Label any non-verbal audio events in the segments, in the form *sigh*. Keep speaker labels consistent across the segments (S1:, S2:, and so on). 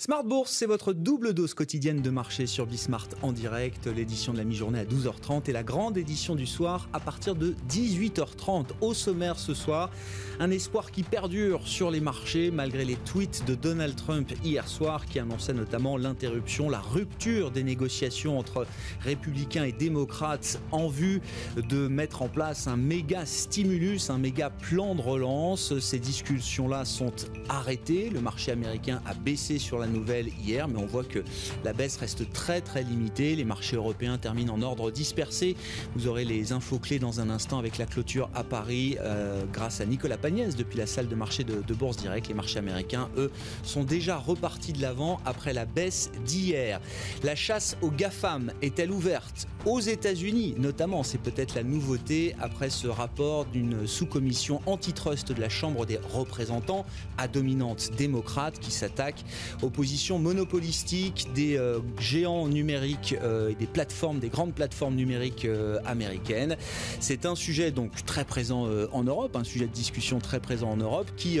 S1: Smart Bourse, c'est votre double dose quotidienne de marché sur Bismart en direct, l'édition de la mi-journée à 12h30 et la grande édition du soir à partir de 18h30. Au sommaire ce soir, un espoir qui perdure sur les marchés malgré les tweets de Donald Trump hier soir qui annonçait notamment l'interruption, la rupture des négociations entre républicains et démocrates en vue de mettre en place un méga stimulus, un méga plan de relance. Ces discussions-là sont arrêtées. Le marché américain a baissé sur la nouvelle hier, mais on voit que la baisse reste très très limitée. Les marchés européens terminent en ordre dispersé. Vous aurez les infos clés dans un instant avec la clôture à Paris euh, grâce à Nicolas Pagnès depuis la salle de marché de, Bourse Direct. Les marchés américains, eux, sont déjà repartis de l'avant après la baisse d'hier. La chasse aux GAFAM est-elle ouverte aux États-Unis Notamment, c'est peut-être la nouveauté après ce rapport d'une sous-commission antitrust de la Chambre des représentants à dominante démocrate qui s'attaque aux positions monopolistiques des euh, géants numériques euh, et des plateformes, des grandes plateformes numériques euh, américaines. C'est un sujet donc très présent en Europe, un sujet de discussion très présent en Europe qui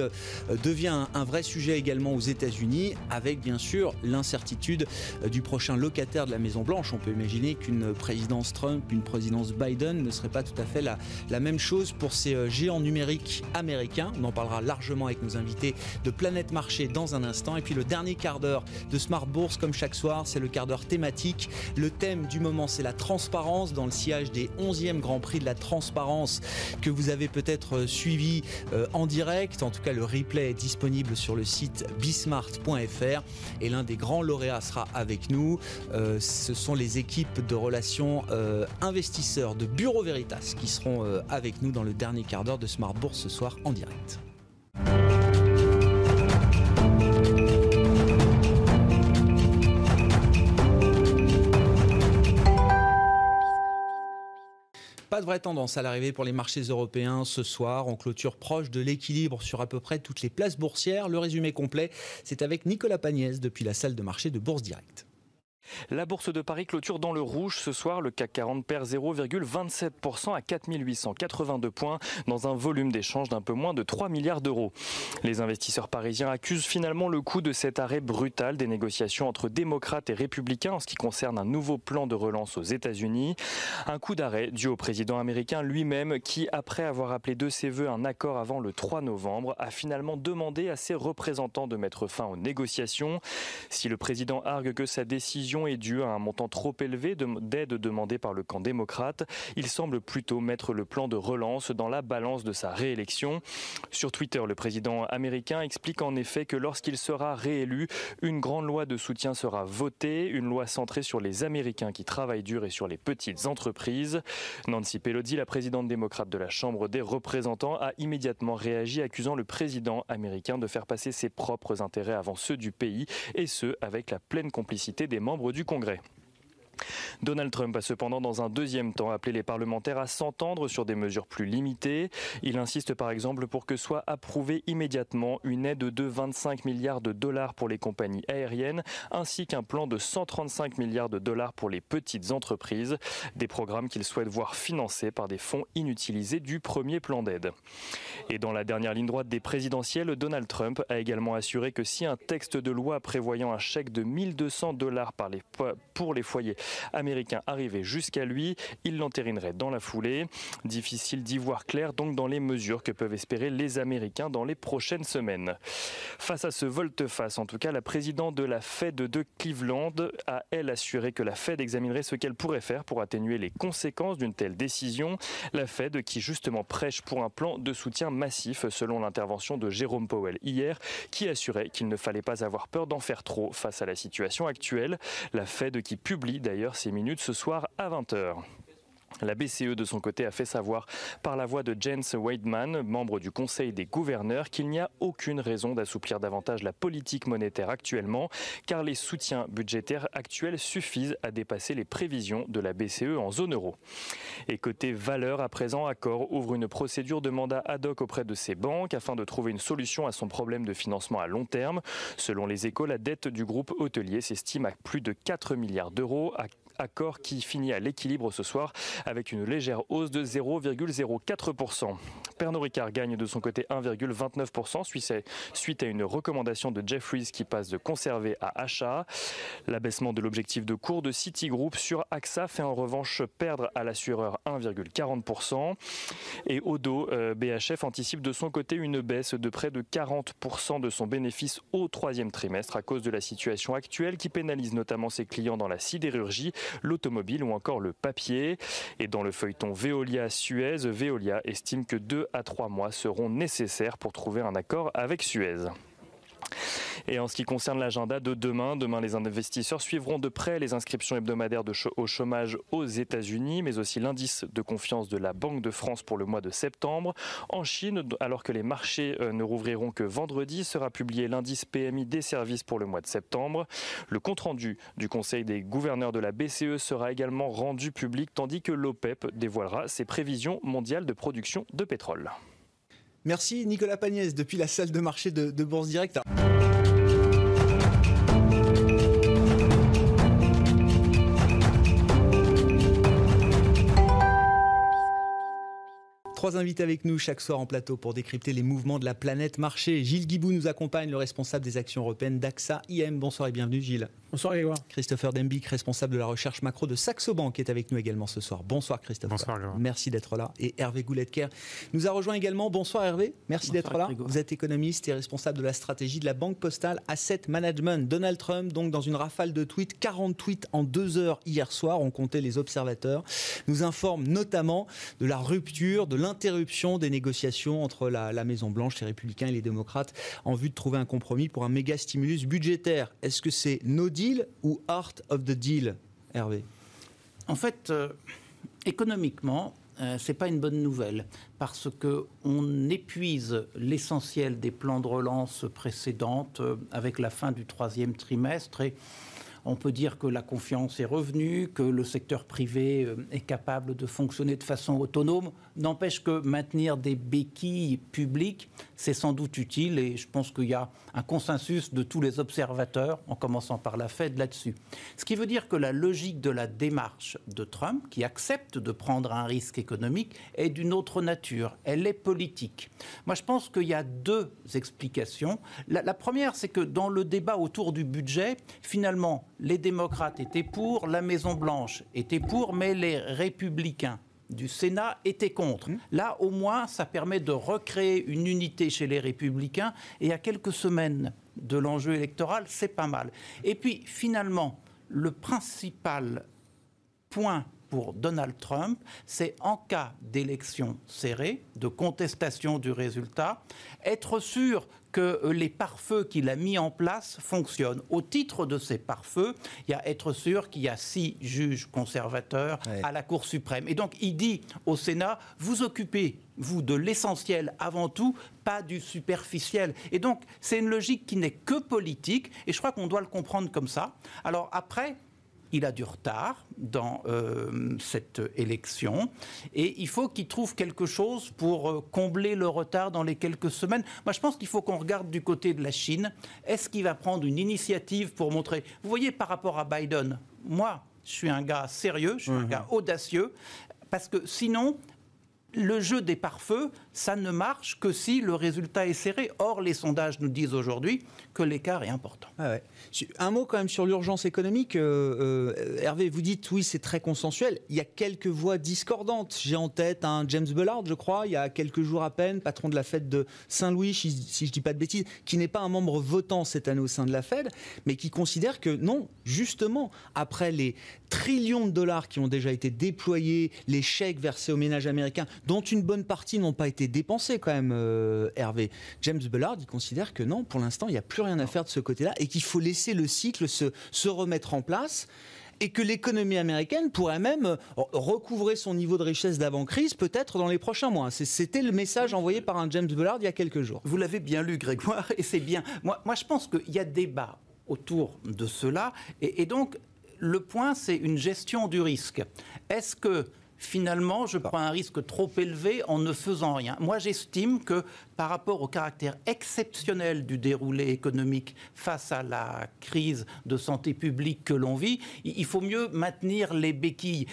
S1: devient un vrai sujet également aux États-Unis avec bien sûr l'incertitude du prochain locataire de la Maison Blanche. On peut imaginer qu'une présidence Trump, une présidence Biden ne serait pas tout à fait la, même chose pour ces géants numériques américains. On en parlera largement avec nos invités de Planète Marché dans un instant. Et puis le dernier de Smart Bourse, comme chaque soir, c'est le quart d'heure thématique. Le thème du moment, c'est la transparence dans le sillage des 11e Grand Prix de la transparence que vous avez peut-être suivi euh, en direct. En tout cas, le replay est disponible sur le site bismart.fr et l'un des grands lauréats sera avec nous. Euh, ce sont les équipes de relations euh, investisseurs de Bureau Veritas qui seront avec nous dans le dernier quart d'heure de Smart Bourse ce soir en direct. Pas de vraie tendance à l'arrivée pour les marchés européens ce soir. On clôture proche de l'équilibre sur à peu près toutes les places boursières. Le résumé complet, c'est avec Nicolas Pagnès depuis la salle de marché de Bourse Direct.
S2: La bourse de Paris clôture dans le rouge ce soir. Le CAC 40 perd 0,27% à 4882 points dans un volume d'échange d'un peu moins de 3 milliards d'euros. Les investisseurs parisiens accusent finalement le coup de cet arrêt brutal des négociations entre démocrates et républicains en ce qui concerne un nouveau plan de relance aux États-Unis. Un coup d'arrêt dû au président américain lui-même qui, après avoir appelé de ses voeux un accord avant le 3 novembre, a finalement demandé à ses représentants de mettre fin aux négociations. Si le président argue que sa décision est due à un montant trop élevé d'aide demandée par le camp démocrate. Il semble plutôt mettre le plan de relance dans la balance de sa réélection. Sur Twitter, le président américain explique en effet que lorsqu'il sera réélu, une grande loi de soutien sera votée, une loi centrée sur les Américains qui travaillent dur et sur les petites entreprises. Nancy Pelosi, la présidente démocrate de la Chambre des représentants, a immédiatement réagi accusant le président américain de faire passer ses propres intérêts avant ceux du pays et ce avec la pleine complicité des membres du Congrès. Donald Trump a cependant dans un deuxième temps appelé les parlementaires à s'entendre sur des mesures plus limitées. Il insiste par exemple pour que soit approuvée immédiatement une aide de 25 milliards de dollars pour les compagnies aériennes ainsi qu'un plan de 135 milliards de dollars pour les petites entreprises, des programmes qu'il souhaite voir financés par des fonds inutilisés du premier plan d'aide. Et dans la dernière ligne droite des présidentielles, Donald Trump a également assuré que si un texte de loi prévoyant un chèque de 1200 dollars pour les foyers américain arrivait jusqu'à lui, il l'entérinerait dans la foulée. Difficile d'y voir clair donc dans les mesures que peuvent espérer les Américains dans les prochaines semaines. Face à ce volte-face, en tout cas, la présidente de la Fed de Cleveland a, elle, assuré que la Fed examinerait ce qu'elle pourrait faire pour atténuer les conséquences d'une telle décision. La Fed qui justement prêche pour un plan de soutien massif selon l'intervention de Jérôme Powell hier, qui assurait qu'il ne fallait pas avoir peur d'en faire trop face à la situation actuelle. La Fed qui publie d'ailleurs ces minutes ce soir à 20h. La BCE, de son côté, a fait savoir par la voix de Jens Weidmann, membre du Conseil des gouverneurs, qu'il n'y a aucune raison d'assouplir davantage la politique monétaire actuellement, car les soutiens budgétaires actuels suffisent à dépasser les prévisions de la BCE en zone euro. Et côté valeur, à présent, Accor ouvre une procédure de mandat ad hoc auprès de ses banques afin de trouver une solution à son problème de financement à long terme. Selon les échos, la dette du groupe hôtelier s'estime à plus de 4 milliards d'euros, accord qui finit à l'équilibre ce soir avec une légère hausse de 0,04%. Pernod Ricard gagne de son côté 1,29% suite à une recommandation de Jeffries qui passe de conserver à achat. L'abaissement de l'objectif de cours de Citigroup sur AXA fait en revanche perdre à l'assureur 1,40%. Et Odo, euh, BHF anticipe de son côté une baisse de près de 40% de son bénéfice au troisième trimestre à cause de la situation actuelle qui pénalise notamment ses clients dans la sidérurgie, l'automobile ou encore le papier. Et dans le feuilleton Veolia-Suez, Veolia estime que 2 à 3 mois seront nécessaires pour trouver un accord avec Suez. Et en ce qui concerne l'agenda de demain, demain les investisseurs suivront de près les inscriptions hebdomadaires au chômage aux États-Unis, mais aussi l'indice de confiance de la Banque de France pour le mois de septembre. En Chine, alors que les marchés euh, ne rouvriront que vendredi, sera publié l'indice PMI des services pour le mois de septembre. Le compte-rendu du Conseil des gouverneurs de la BCE sera également rendu public, tandis que l'OPEP dévoilera ses prévisions mondiales de production de pétrole.
S1: Merci Nicolas Pagnès depuis la salle de marché de, de Bourse Direct. Trois invités avec nous chaque soir en plateau pour décrypter les mouvements de la planète marché. Gilles Guibou nous accompagne, le responsable des actions européennes d'AXA IM. Bonsoir et bienvenue Gilles.
S3: Bonsoir Grégoire.
S1: Christopher Dembic, responsable de la recherche macro de Saxo Bank, est avec nous également ce soir. Bonsoir Christopher.
S3: Bonsoir Grégoire.
S1: Merci d'être là. Et Hervé Gouletker nous a rejoint également. Bonsoir Hervé. Merci d'être là. Vous êtes économiste et responsable de la stratégie de la Banque Postale Asset Management. Donald Trump, donc dans une rafale de tweets, 40 tweets en deux heures hier soir, on comptait les observateurs, nous informe notamment de la rupture, de l'interruption des négociations entre la, Maison-Blanche, les Républicains et les démocrates en vue de trouver un compromis pour un méga stimulus budgétaire. Est-ce que c'est no deal ou art of the deal, Hervé?
S4: En fait, euh, économiquement, euh, c'est pas une bonne nouvelle parce que on épuise l'essentiel des plans de relance précédentes euh, avec la fin du troisième trimestre et on peut dire que la confiance est revenue, que le secteur privé euh, est capable de fonctionner de façon autonome. N'empêche que maintenir des béquilles publiques, c'est sans doute utile et je pense qu'il y a un consensus de tous les observateurs, en commençant par la Fed là-dessus. Ce qui veut dire que la logique de la démarche de Trump, qui accepte de prendre un risque économique, est d'une autre nature. Elle est politique. Moi, je pense qu'il y a deux explications. La, la première, c'est que dans le débat autour du budget, finalement, les démocrates étaient pour, la Maison-Blanche était pour, mais les républicains du Sénat étaient contre. Mmh. Là, au moins, ça permet de recréer une unité chez les républicains. Et à quelques semaines de l'enjeu électoral, c'est pas mal. Et puis, finalement, le principal point pour Donald Trump, c'est en cas d'élection serrée, de contestation du résultat, être sûr que euh, les pare-feux qu'il a mis en place fonctionnent. Au titre de ces pare-feux, il y a être sûr qu'il y a six juges conservateurs à la Cour suprême. Et donc il dit au Sénat, vous occupez, vous, de l'essentiel avant tout, pas du superficiel. Et donc c'est une logique qui n'est que politique, et je crois qu'on doit le comprendre comme ça. Alors après, il a du retard dans euh, cette élection et il faut qu'il trouve quelque chose pour euh, combler le retard dans les quelques semaines. Moi, je pense qu'il faut qu'on regarde du côté de la Chine. Est-ce qu'il va prendre une initiative pour montrer Vous voyez, par rapport à Biden, moi, je suis un gars sérieux, je suis un mmh. gars audacieux, parce que sinon, le jeu des pare-feux, ça ne marche que si le résultat est serré. Or, les sondages nous disent aujourd'hui que l'écart est important.
S1: Ah un mot quand même sur l'urgence économique. Euh, euh, Hervé, vous dites oui, c'est très consensuel. Il y a quelques voix discordantes. J'ai en tête un James Bullard, je crois, il y a quelques jours à peine, patron de la Fed de Saint-Louis, si, je ne dis pas de bêtises, qui n'est pas un membre votant cette année au sein de la Fed, mais qui considère que non, justement, après les trillions de dollars qui ont déjà été déployés, les chèques versés aux ménages américains, dont une bonne partie n'ont pas été dépensés quand même, euh, Hervé. James Bullard, il considère que non, pour l'instant, il n'y a plus rien à faire de ce côté-là et qu'il faut laisser le cycle se, se remettre en place et que l'économie américaine pourrait même euh, recouvrer son niveau de richesse d'avant-crise peut-être dans les prochains mois. C'était le message envoyé par un James Bullard il y a quelques jours.
S4: Vous l'avez bien lu, Grégoire, *laughs* et c'est bien. Moi, moi, je pense qu'il y a débat autour de cela, et donc le point, c'est une gestion du risque. Est-ce que finalement, je prends un risque trop élevé en ne faisant rien. Moi, j'estime que par rapport au caractère exceptionnel du déroulé économique face à la crise de santé publique que l'on vit, il faut mieux maintenir les béquilles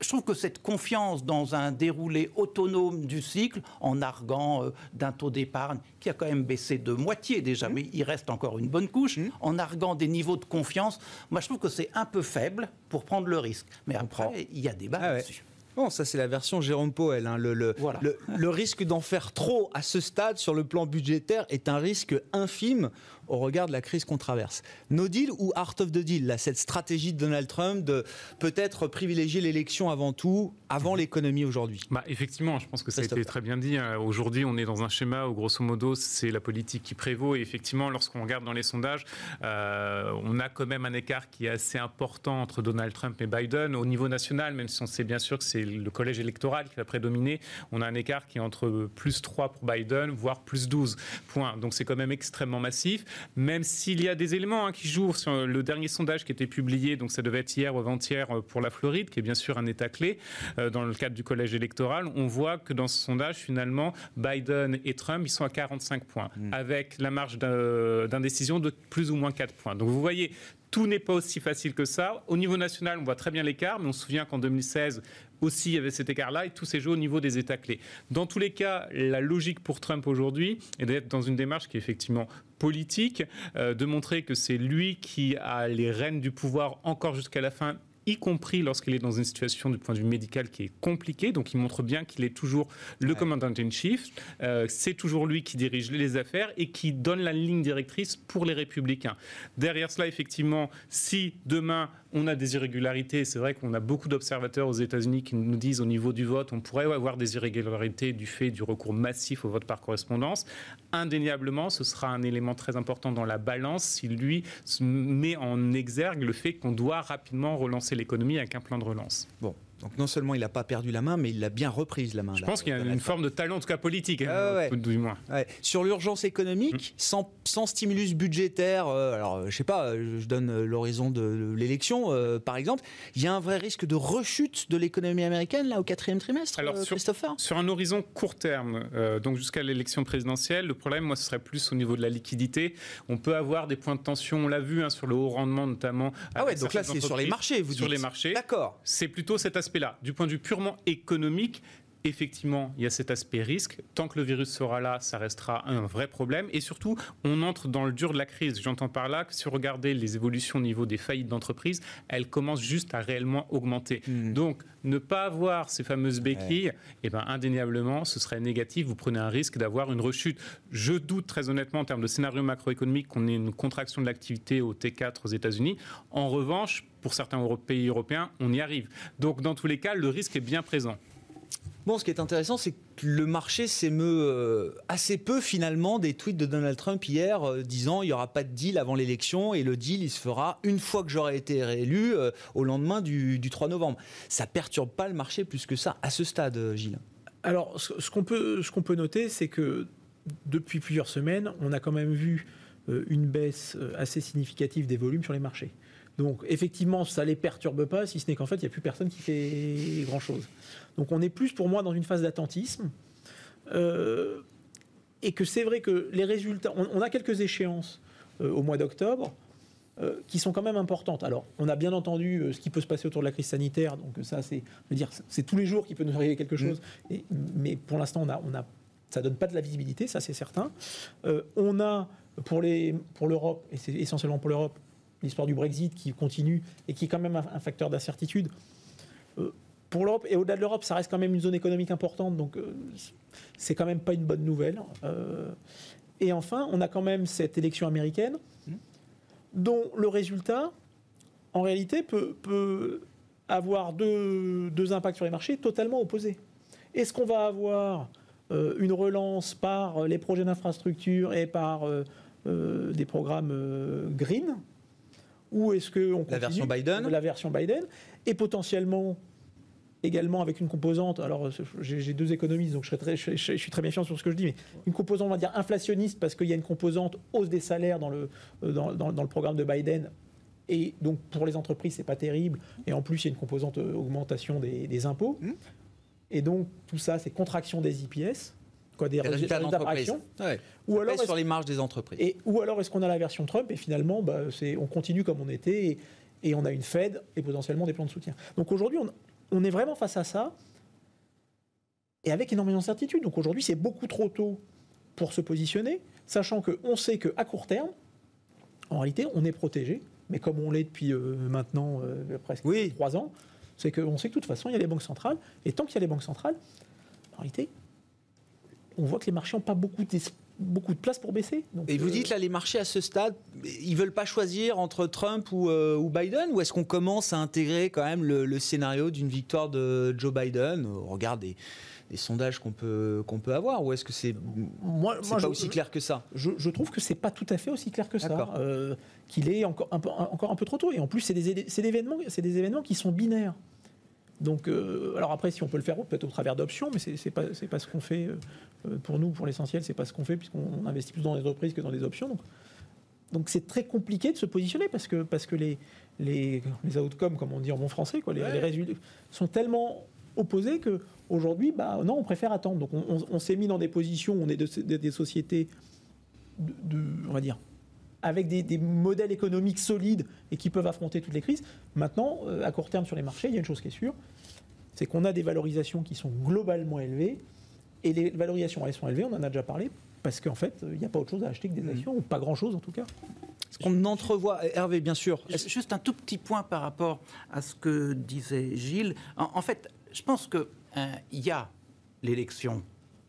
S4: je trouve que cette confiance dans un déroulé autonome du cycle, en arguant euh, d'un taux d'épargne qui a quand même baissé de moitié déjà, mmh. mais il reste encore une bonne couche, mmh. en arguant des niveaux de confiance, moi je trouve que c'est un peu faible pour prendre le risque. Mais après, il y a débat ah là-dessus.
S1: Bon, ça c'est la version Jérôme Poel. Hein. Le, le, risque d'en faire trop à ce stade sur le plan budgétaire est un risque infime au regard de la crise qu'on traverse. No deal ou art of the deal Cette stratégie de Donald Trump de peut-être privilégier l'élection avant tout, avant l'économie aujourd'hui
S3: bah, Effectivement, je pense que ça a été très bien dit. Hein. Aujourd'hui, on est dans un schéma où, grosso modo, c'est la politique qui prévaut. Et effectivement, lorsqu'on regarde dans les sondages, euh, on a quand même un écart qui est assez important entre Donald Trump et Biden. Au niveau national, même si on sait bien sûr que c'est le collège électoral qui va prédominer, on a un écart qui est entre plus 3 pour Biden, voire plus 12 points. Donc c'est quand même extrêmement massif même s'il y a des éléments hein, qui jouent sur le dernier sondage qui a été publié, donc ça devait être hier ou avant-hier euh, pour la Floride, qui est bien sûr un État clé dans le cadre du collège électoral, on voit que dans ce sondage, finalement, Biden et Trump, ils sont à 45 points, hmm. avec la marge d'indécision de plus ou moins 4 points. Donc vous voyez, tout n'est pas aussi facile que ça. Au niveau national, on voit très bien l'écart, mais on se souvient qu'en 2016, aussi il y avait cet écart-là et tous ces jeux au niveau des États clés. Dans tous les cas, la logique pour Trump aujourd'hui est d'être dans une démarche qui est effectivement politique, euh, de montrer que c'est lui qui a les rênes du pouvoir encore jusqu'à la fin y compris lorsqu'il est dans une situation du point de vue médical qui est compliquée. Donc il montre bien qu'il est toujours le commandant in chief. Euh, c'est toujours lui qui dirige les affaires et qui donne la ligne directrice pour les républicains. Derrière cela, effectivement, si demain on a des irrégularités. C'est vrai qu'on a beaucoup d'observateurs aux États-Unis qui nous disent au niveau du vote, on pourrait avoir des irrégularités du fait du recours massif au vote par correspondance. Indéniablement, ce sera un élément très important dans la balance si lui met en exergue le fait qu'on doit rapidement relancer l'économie avec un plan de relance.
S1: Bon, donc non seulement il n'a pas perdu la main, mais il l'a bien reprise la main.
S3: Je pense qu'il y a une forme de talent, en tout cas politique, hein, du moins.
S1: Sur l'urgence économique, mm. sans, stimulus budgétaire, euh, alors je sais pas, je donne euh, l'horizon de l'élection euh, par exemple, il y a un vrai risque de rechute de l'économie américaine là au quatrième trimestre, alors, sur, Christopher?
S3: Sur un horizon court terme, donc jusqu'à l'élection présidentielle, le problème, moi, ce serait plus au niveau de la liquidité. On peut avoir des points de tension, on l'a vu hein, sur le haut rendement notamment.
S1: Ah ouais, donc là c'est sur les marchés, vous
S3: dites. Sur les marchés. D'accord. C'est plutôt cet là Du point de vue purement économique, effectivement, il y a cet aspect risque. Tant que le virus sera là, ça restera un vrai problème. Et surtout, on entre dans le dur de la crise. J'entends par là que si vous regardez les évolutions au niveau des faillites d'entreprise, elles commencent juste à réellement augmenter. Hmm. Donc, ne pas avoir ces fameuses béquilles, eh ben, indéniablement, ce serait négatif. Vous prenez un risque d'avoir une rechute. Je doute très honnêtement en termes de scénario macroéconomique qu'on ait une contraction de l'activité au T4 aux États-Unis. En revanche, pour certains pays européens, on y arrive. Donc, dans tous les cas, le risque est bien présent.
S1: Bon, ce qui est intéressant, c'est que le marché s'émeut euh, assez peu finalement des tweets de Donald Trump hier euh, disant il n'y aura pas de deal avant l'élection et le deal il se fera une fois que j'aurai été réélu euh, au lendemain du, 3 novembre. Ça perturbe pas le marché plus que ça à ce stade, Gilles.
S5: Alors, ce, qu'on peut, ce qu'on peut noter, c'est que depuis plusieurs semaines, on a quand même vu une baisse assez significative des volumes sur les marchés. Donc effectivement, ça ne les perturbe pas, si ce n'est qu'en fait, il n'y a plus personne qui fait grand-chose. Donc on est plus pour moi dans une phase d'attentisme. Euh, et que c'est vrai que les résultats, on, a quelques échéances euh, au mois d'octobre euh, qui sont quand même importantes. Alors, on a bien entendu ce qui peut se passer autour de la crise sanitaire, donc ça, c'est, dire, c'est tous les jours qu'il peut nous arriver quelque chose. Mm. mais pour l'instant, on a, on a, ça donne pas de la visibilité, ça c'est certain. on a pour les, pour l'Europe, et c'est essentiellement pour l'Europe, l'histoire du Brexit qui continue et qui est quand même un, facteur d'incertitude. Euh, pour l'Europe et au-delà de l'Europe, ça reste quand même une zone économique importante, donc euh, c'est quand même pas une bonne nouvelle. Euh, et enfin, on a quand même cette élection américaine dont le résultat, en réalité, peut, avoir deux, deux, impacts sur les marchés totalement opposés. Est-ce qu'on va avoir une relance par les projets d'infrastructure et par des programmes green? Ou est-ce qu'on
S1: La version Biden
S5: La version Biden. Et potentiellement, également avec une composante, alors j'ai deux économistes, donc je, très, je, suis très méfiant sur ce que je dis, mais une composante, on va dire, inflationniste, parce qu'il y a une composante hausse des salaires dans le, dans, dans, le programme de Biden, Et donc pour les entreprises, c'est pas terrible. Et en plus, il y a une composante euh, augmentation des, impôts. Mmh. Et donc tout ça, c'est contraction des IPS,
S1: quoi, des résultats. Ou alors sur les marges des entreprises.
S5: Et, ou alors est-ce qu'on a la version Trump et finalement, bah, on continue comme on était et, on a une Fed et potentiellement des plans de soutien. Donc aujourd'hui, on, on est vraiment face à ça et avec énormément d'incertitudes. Donc aujourd'hui, c'est beaucoup trop tôt pour se positionner, sachant qu'on sait qu'à court terme, en réalité, on est protégé, mais comme on l'est depuis euh, maintenant euh, presque trois ans, c'est qu'on sait que de toute façon, il y a les banques centrales, et tant qu'il y a les banques centrales, en réalité, on voit que les marchés n'ont pas beaucoup de, beaucoup de place pour baisser.
S1: et vous euh, dites là, les marchés à ce stade, ils veulent pas choisir entre Trump ou, ou Biden, ou est-ce qu'on commence à intégrer quand même le, le scénario d'une victoire de Joe Biden? Regardez des sondages qu'on peut, qu'on peut avoir Ou est-ce que c'est moi, pas aussi clair que ça?
S5: je, trouve que c'est pas tout à fait aussi clair que ça. Euh, qu'il est encore un, peu, encore un peu trop tôt. Et en plus, c'est des, des, événements, des événements qui sont binaires. Donc, euh, alors après, si on peut le faire peut-être au travers d'options, mais c'est pas, pas ce qu'on fait euh, pour nous, pour l'essentiel, c'est pas ce qu'on fait puisqu'on investit plus dans les entreprises que dans les options. Donc, donc c'est très compliqué de se positionner parce que, parce que les, les, les outcomes, comme on dit en bon français, quoi, les, les résultats sont tellement opposés que Aujourd'hui, bah, non, on préfère attendre. Donc on, s'est mis dans des positions où on est des sociétés, de, on va dire, avec des, modèles économiques solides et qui peuvent affronter toutes les crises. Maintenant, euh, à court terme sur les marchés, il y a une chose qui est sûre, c'est qu'on a des valorisations qui sont globalement élevées. Et les valorisations, elles sont élevées, on en a déjà parlé, parce qu'en fait, il n'y a pas autre chose à acheter que des mmh. actions, ou pas grand-chose en tout cas.
S1: Ce qu'on entrevoit, Hervé, bien sûr.
S4: Juste un tout petit point par rapport à ce que disait Gilles. en fait, je pense que euh, y a l'élection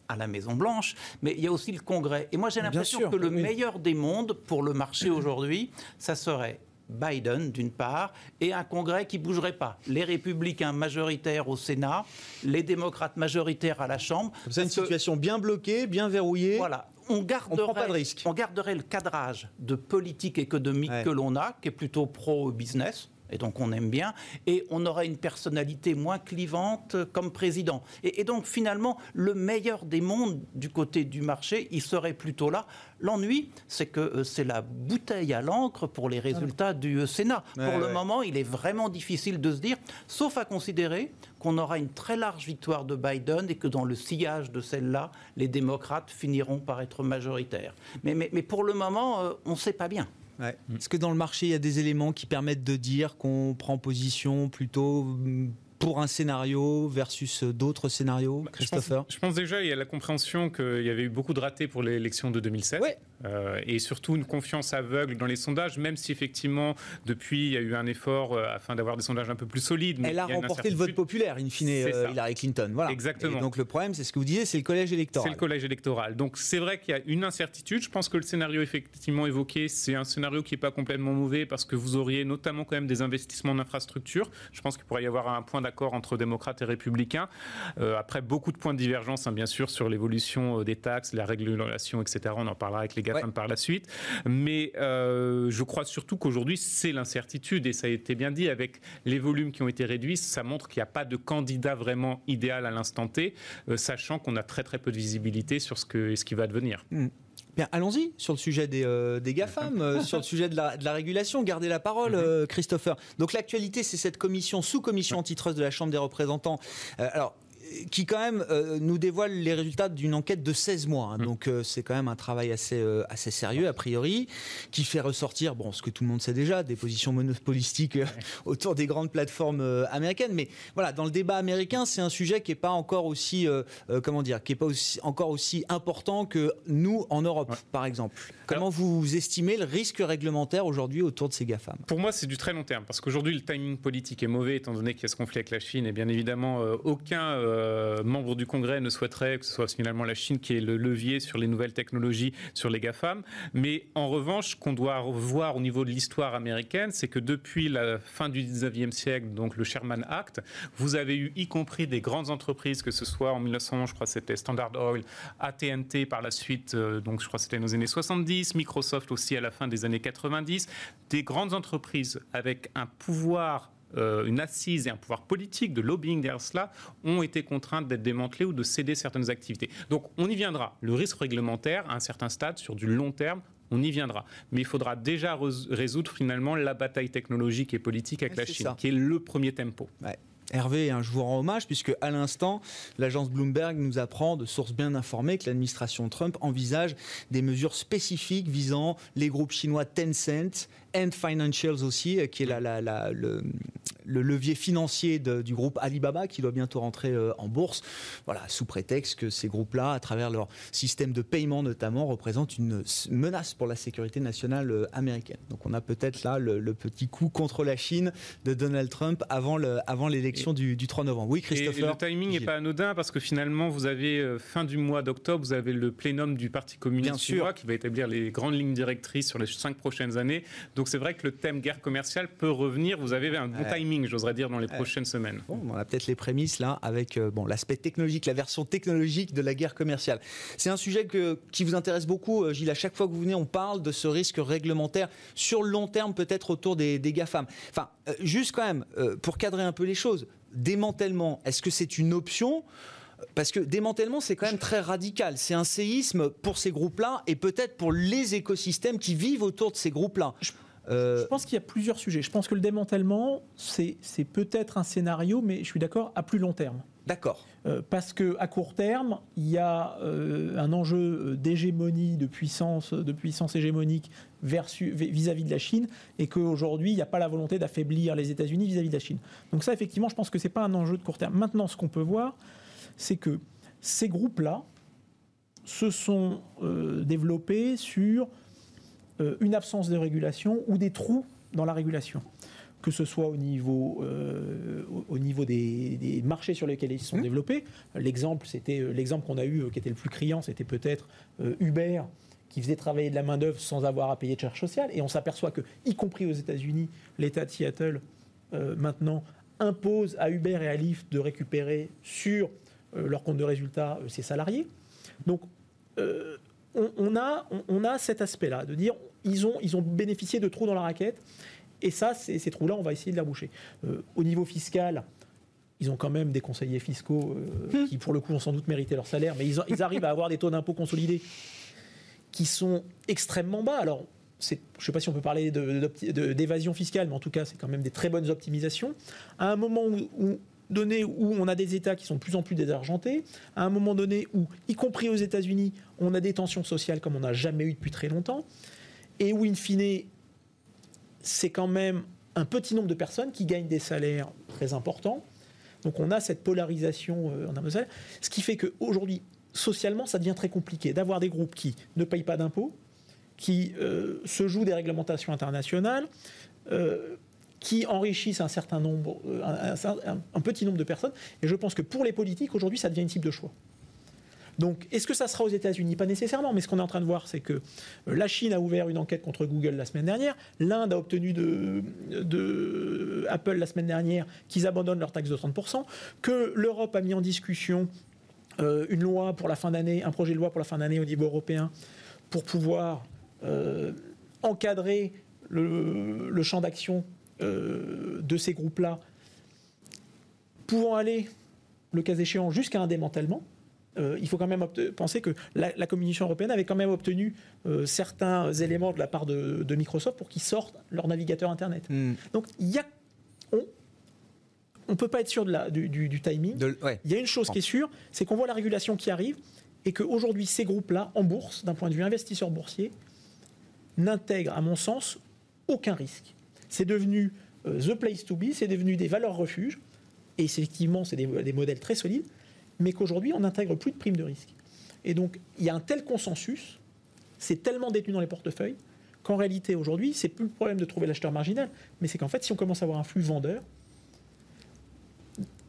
S4: à la Maison Blanche, mais il y a aussi le Congrès. Et moi, j'ai l'impression que le meilleur des mondes pour le marché *clears throat* aujourd'hui, ça serait Biden, d'une part, et un Congrès qui bougerait pas. Les républicains majoritaires au Sénat, les démocrates majoritaires à la Chambre.
S1: C'est une situation bien bloquée, bien verrouillée.
S4: Voilà. On garderait,
S1: pas de risque.
S4: on garderait le cadrage de politique économique que l'on a, qui est plutôt pro-business et donc on aime bien, et on aura une personnalité moins clivante comme président. Et, donc finalement, le meilleur des mondes du côté du marché, il serait plutôt là. L'ennui, c'est que euh, c'est la bouteille à l'encre pour les résultats du euh, Sénat. pour le moment, il est vraiment difficile de se dire, sauf à considérer qu'on aura une très large victoire de Biden et que dans le sillage de celle-là, les démocrates finiront par être majoritaires. Mais, mais, mais pour le moment, euh, on ne sait pas bien.
S1: Est-ce que dans le marché, il y a des éléments qui permettent de dire qu'on prend position plutôt mm, pour un scénario versus d'autres scénarios, bah, Christopher?
S3: je pense, déjà, il y a la compréhension qu'il y avait eu beaucoup de ratés pour l'élection de 2007. Euh, et surtout une confiance aveugle dans les sondages, même si effectivement, depuis, il y a eu un effort euh, afin d'avoir des sondages un peu plus solides.
S1: Elle a remporté le vote populaire, in fine, euh, Hillary Clinton. Voilà.
S3: Exactement.
S1: Et donc le problème, c'est ce que vous disiez, c'est le collège électoral.
S3: C'est le collège électoral. Donc c'est vrai qu'il y a une incertitude. Je pense que le scénario effectivement évoqué, c'est un scénario qui n'est pas complètement mauvais parce que vous auriez notamment quand même des investissements en infrastructure. Je pense qu'il pourrait y avoir un point d'accord entre démocrates et républicains. après, beaucoup de points de divergence, hein, bien sûr, sur l'évolution des taxes, la régulation, etc. On en parlera avec les par la suite. Mais euh, je crois surtout qu'aujourd'hui, c'est l'incertitude, et ça a été bien dit, avec les volumes qui ont été réduits, ça montre qu'il n'y a pas de candidat vraiment idéal à l'instant T, euh, sachant qu'on a très très peu de visibilité sur ce, que, ce qui va devenir.
S1: Hmm. Bien, allons-y sur le sujet des, euh, des GAFAM, *laughs* sur le sujet de la, de la, régulation. Gardez la parole, mhm. Christopher. Donc l'actualité, c'est cette commission, sous-commission antitrust de la Chambre des représentants. alors, qui quand même euh, nous dévoile les résultats d'une enquête de 16 mois. Hein. Mm. Donc euh, c'est quand même un travail assez, euh, assez sérieux a priori, qui fait ressortir, bon, ce que tout le monde sait déjà, des positions monopolistiques *laughs* autour des grandes plateformes américaines. Mais voilà, dans le débat américain, c'est un sujet qui n'est pas encore aussi, comment dire, qui est pas aussi, encore aussi important que nous en Europe, par exemple. Comment vous estimez le risque réglementaire aujourd'hui autour de ces GAFAM?
S3: Pour moi, c'est du très long terme, parce qu'aujourd'hui, le timing politique est mauvais, étant donné qu'il y a ce conflit avec la Chine, et bien évidemment, aucun euh, membres du Congrès ne souhaiteraient que ce soit finalement la Chine qui est le levier sur les nouvelles technologies, sur les GAFAM. Mais en revanche, qu'on doit voir au niveau de l'histoire américaine, c'est que depuis la fin du 19e siècle, donc le Sherman Act, vous avez eu, y compris des grandes entreprises, que ce soit en 1911, je crois c'était Standard Oil, AT&T par la suite, euh, donc je crois c'était dans les années 70, Microsoft aussi à la fin des années 90, des grandes entreprises avec un pouvoir euh, une assise et un pouvoir politique de lobbying derrière cela ont été contraintes d'être démantelées ou de céder certaines activités. Donc on y viendra. Le risque réglementaire, à un certain stade, sur du long terme, on y viendra. Mais il faudra déjà résoudre finalement la bataille technologique et politique avec la Chine, qui est le premier tempo.
S1: Hervé, je vous rends hommage puisque à l'instant, l'agence Bloomberg nous apprend de sources bien informées que l'administration Trump envisage des mesures spécifiques visant les groupes chinois Tencent, Ant Financials aussi, euh, qui est la, le, levier financier du groupe Alibaba, qui doit bientôt rentrer euh, en bourse. Voilà, sous prétexte que ces groupes-là, à travers leur système de paiement notamment, représentent une menace pour la sécurité nationale euh, américaine. Donc on a peut-être là le, petit coup contre la Chine de Donald Trump avant l'élection avant du, du, 3 novembre. Oui, Christopher.
S3: Et le timing n'est pas anodin parce que finalement, vous avez fin du mois d'octobre, vous avez le plénum du Parti communiste chinois qui va établir les grandes lignes directrices sur les cinq prochaines années. Donc c'est vrai que le thème guerre commerciale peut revenir. Vous avez un bon timing, j'oserais dire, dans les prochaines semaines.
S1: on a peut-être les prémices là avec euh, bon, l'aspect technologique, la version technologique de la guerre commerciale. C'est un sujet que, qui vous intéresse beaucoup, euh, Gilles. À chaque fois que vous venez, on parle de ce risque réglementaire sur le long terme, peut-être autour des, des GAFAM. Enfin, euh, juste quand même, pour cadrer un peu les choses, démantèlement, est-ce que c'est une option? Parce que démantèlement, c'est quand même très radical. C'est un séisme pour ces groupes-là et peut-être pour les écosystèmes qui vivent autour de ces groupes-là.
S5: Euh, je pense qu'il y a plusieurs sujets. Je pense que le démantèlement, c'est peut-être un scénario, mais je suis d'accord, à plus long terme.
S1: D'accord.
S5: Euh, parce qu'à court terme, il y a euh, un enjeu d'hégémonie, de puissance, de puissance hégémonique vis-à-vis de la Chine, et qu'aujourd'hui, il n'y a pas la volonté d'affaiblir les États-Unis vis-à-vis de la Chine. Donc ça, effectivement, je pense que ce n'est pas un enjeu de court terme. Maintenant, ce qu'on peut voir, c'est que ces groupes-là se sont euh, développés sur une absence de régulation ou des trous dans la régulation que ce soit au niveau, euh, au niveau des, marchés sur lesquels ils se sont mmh. développés. L'exemple, c'était l'exemple qu'on a eu qui était le plus criant, c'était peut-être Uber qui faisait travailler de la main d'œuvre sans avoir à payer de charges sociales. Et on s'aperçoit que, y compris aux États-Unis, l'État de Seattle maintenant impose à Uber et à Lyft de récupérer sur euh, leur compte de résultat ses euh, salariés. Donc, euh, on, a, on, a cet aspect-là, de dire ils ont, ils ont bénéficié de trous dans la raquette, et ça, ces trous-là, on va essayer de les reboucher. au niveau fiscal, ils ont quand même des conseillers fiscaux hum. qui, pour le coup, ont sans doute mérité leur salaire, mais ils, ils arrivent à avoir des taux d'impôt consolidés qui sont extrêmement bas. Alors, je ne sais pas si on peut parler d'évasion fiscale, mais en tout cas, c'est quand même des très bonnes optimisations. À un moment où donné où on a des États qui sont de plus en plus désargentés, à un moment donné où, y compris aux États-Unis, on a des tensions sociales comme on n'a jamais eu depuis très longtemps, et où, in fine, c'est quand même un petit nombre de personnes qui gagnent des salaires très importants. Donc on a cette polarisation euh, en ce qui fait qu'aujourd'hui, socialement, ça devient très compliqué d'avoir des groupes qui ne payent pas d'impôts, qui euh, se jouent des réglementations internationales, euh, qui enrichissent un certain nombre, euh, un, petit nombre de personnes. Et je pense que pour les politiques, aujourd'hui, ça devient une cible de choix. Donc, est-ce que ça sera aux États-Unis? Pas nécessairement, mais ce qu'on est en train de voir, c'est que euh, la Chine a ouvert une enquête contre Google la semaine dernière, l'Inde a obtenu de, Apple la semaine dernière qu'ils abandonnent leur taxe de 30%, que l'Europe a mis en discussion euh, une loi pour la fin d'année, un projet de loi pour la fin d'année au niveau européen, pour pouvoir encadrer le, champ d'action de ces groupes-là pouvant aller, le cas échéant, jusqu'à un démantèlement. Euh, il faut quand même penser que la, Commission européenne avait quand même obtenu euh, certains éléments de la part de, Microsoft pour qu'ils sortent leur navigateur Internet. Hmm. Donc il y a, on ne peut pas être sûr de la, du, timing. Il y a une chose qui est sûre, c'est qu'on voit la régulation qui arrive et qu'aujourd'hui ces groupes-là, en bourse, d'un point de vue investisseur boursier, n'intègrent, à mon sens, aucun risque. C'est devenu euh, the place to be, c'est devenu des valeurs refuges. Et effectivement, c'est des, modèles très solides, mais qu'aujourd'hui, on n'intègre plus de primes de risque. Et donc, il y a un tel consensus, c'est tellement détenu dans les portefeuilles, qu'en réalité, aujourd'hui, c'est plus le problème de trouver l'acheteur marginal, mais c'est qu'en fait, si on commence à avoir un flux vendeur,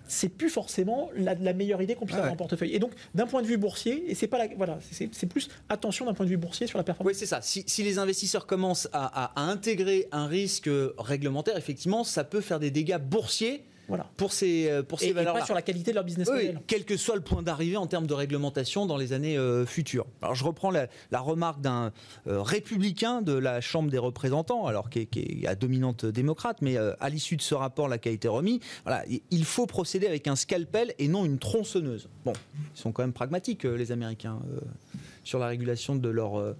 S5: c'est plus forcément la, meilleure idée qu'on puisse avoir en portefeuille. Et donc, d'un point de vue boursier, et c'est pas la, voilà, c'est plus attention d'un point de vue boursier sur la performance.
S1: Oui, c'est ça. Si, les investisseurs commencent à, intégrer un risque réglementaire, effectivement, ça peut faire des dégâts boursiers voilà. pour ces, euh, pour ces valeurs
S5: Et pas sur la qualité de leur business model.
S1: quel que soit le point d'arrivée en termes de réglementation dans les années euh, futures. Alors je reprends la, remarque d'un euh, républicain de la Chambre des représentants, alors qui est, à dominante démocrate, mais à l'issue de ce rapport là qui a été remis, voilà, il faut procéder avec un scalpel et non une tronçonneuse. Bon, ils sont quand même pragmatiques les Américains sur la régulation de leur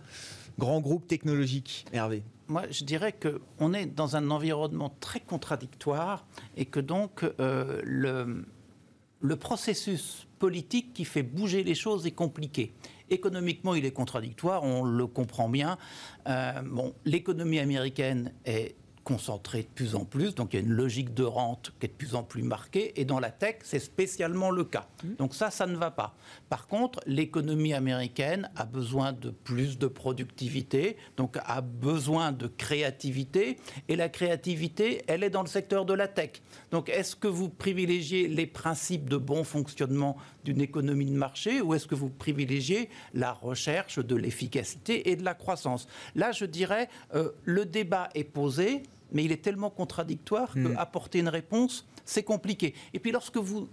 S1: grands groupes technologiques Hervé
S4: moi, je dirais qu'on est dans un environnement très contradictoire et que donc euh, le, processus politique qui fait bouger les choses est compliqué. Économiquement, il est contradictoire, on le comprend bien. Euh, bon, l'économie américaine est concentrée de plus en plus, donc il y a une logique de rente qui est de plus en plus marquée, et dans la tech, c'est spécialement le cas. Mmh. Donc ça, ça ne va pas. Par contre, l'économie américaine a besoin de plus de productivité, donc a besoin de créativité, et la créativité, elle est dans le secteur de la tech. Donc est-ce que vous privilégiez les principes de bon fonctionnement d'une économie de marché, ou est-ce que vous privilégiez la recherche de l'efficacité et de la croissance? Là, je dirais, euh, le débat est posé, mais il est tellement contradictoire que hmm. une réponse, c'est compliqué. Et puis lorsque vous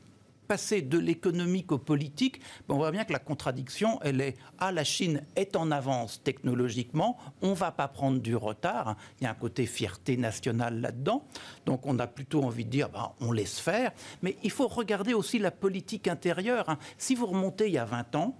S4: passez de l'économique au politique, ben, on voit bien que la contradiction, elle est ah la Chine est en avance technologiquement, on va pas prendre du retard. Il y a un côté fierté nationale là-dedans, donc on a plutôt envie de dire ben, on laisse faire. Mais il faut regarder aussi la politique intérieure. Hein. Si vous remontez il y a 20 ans,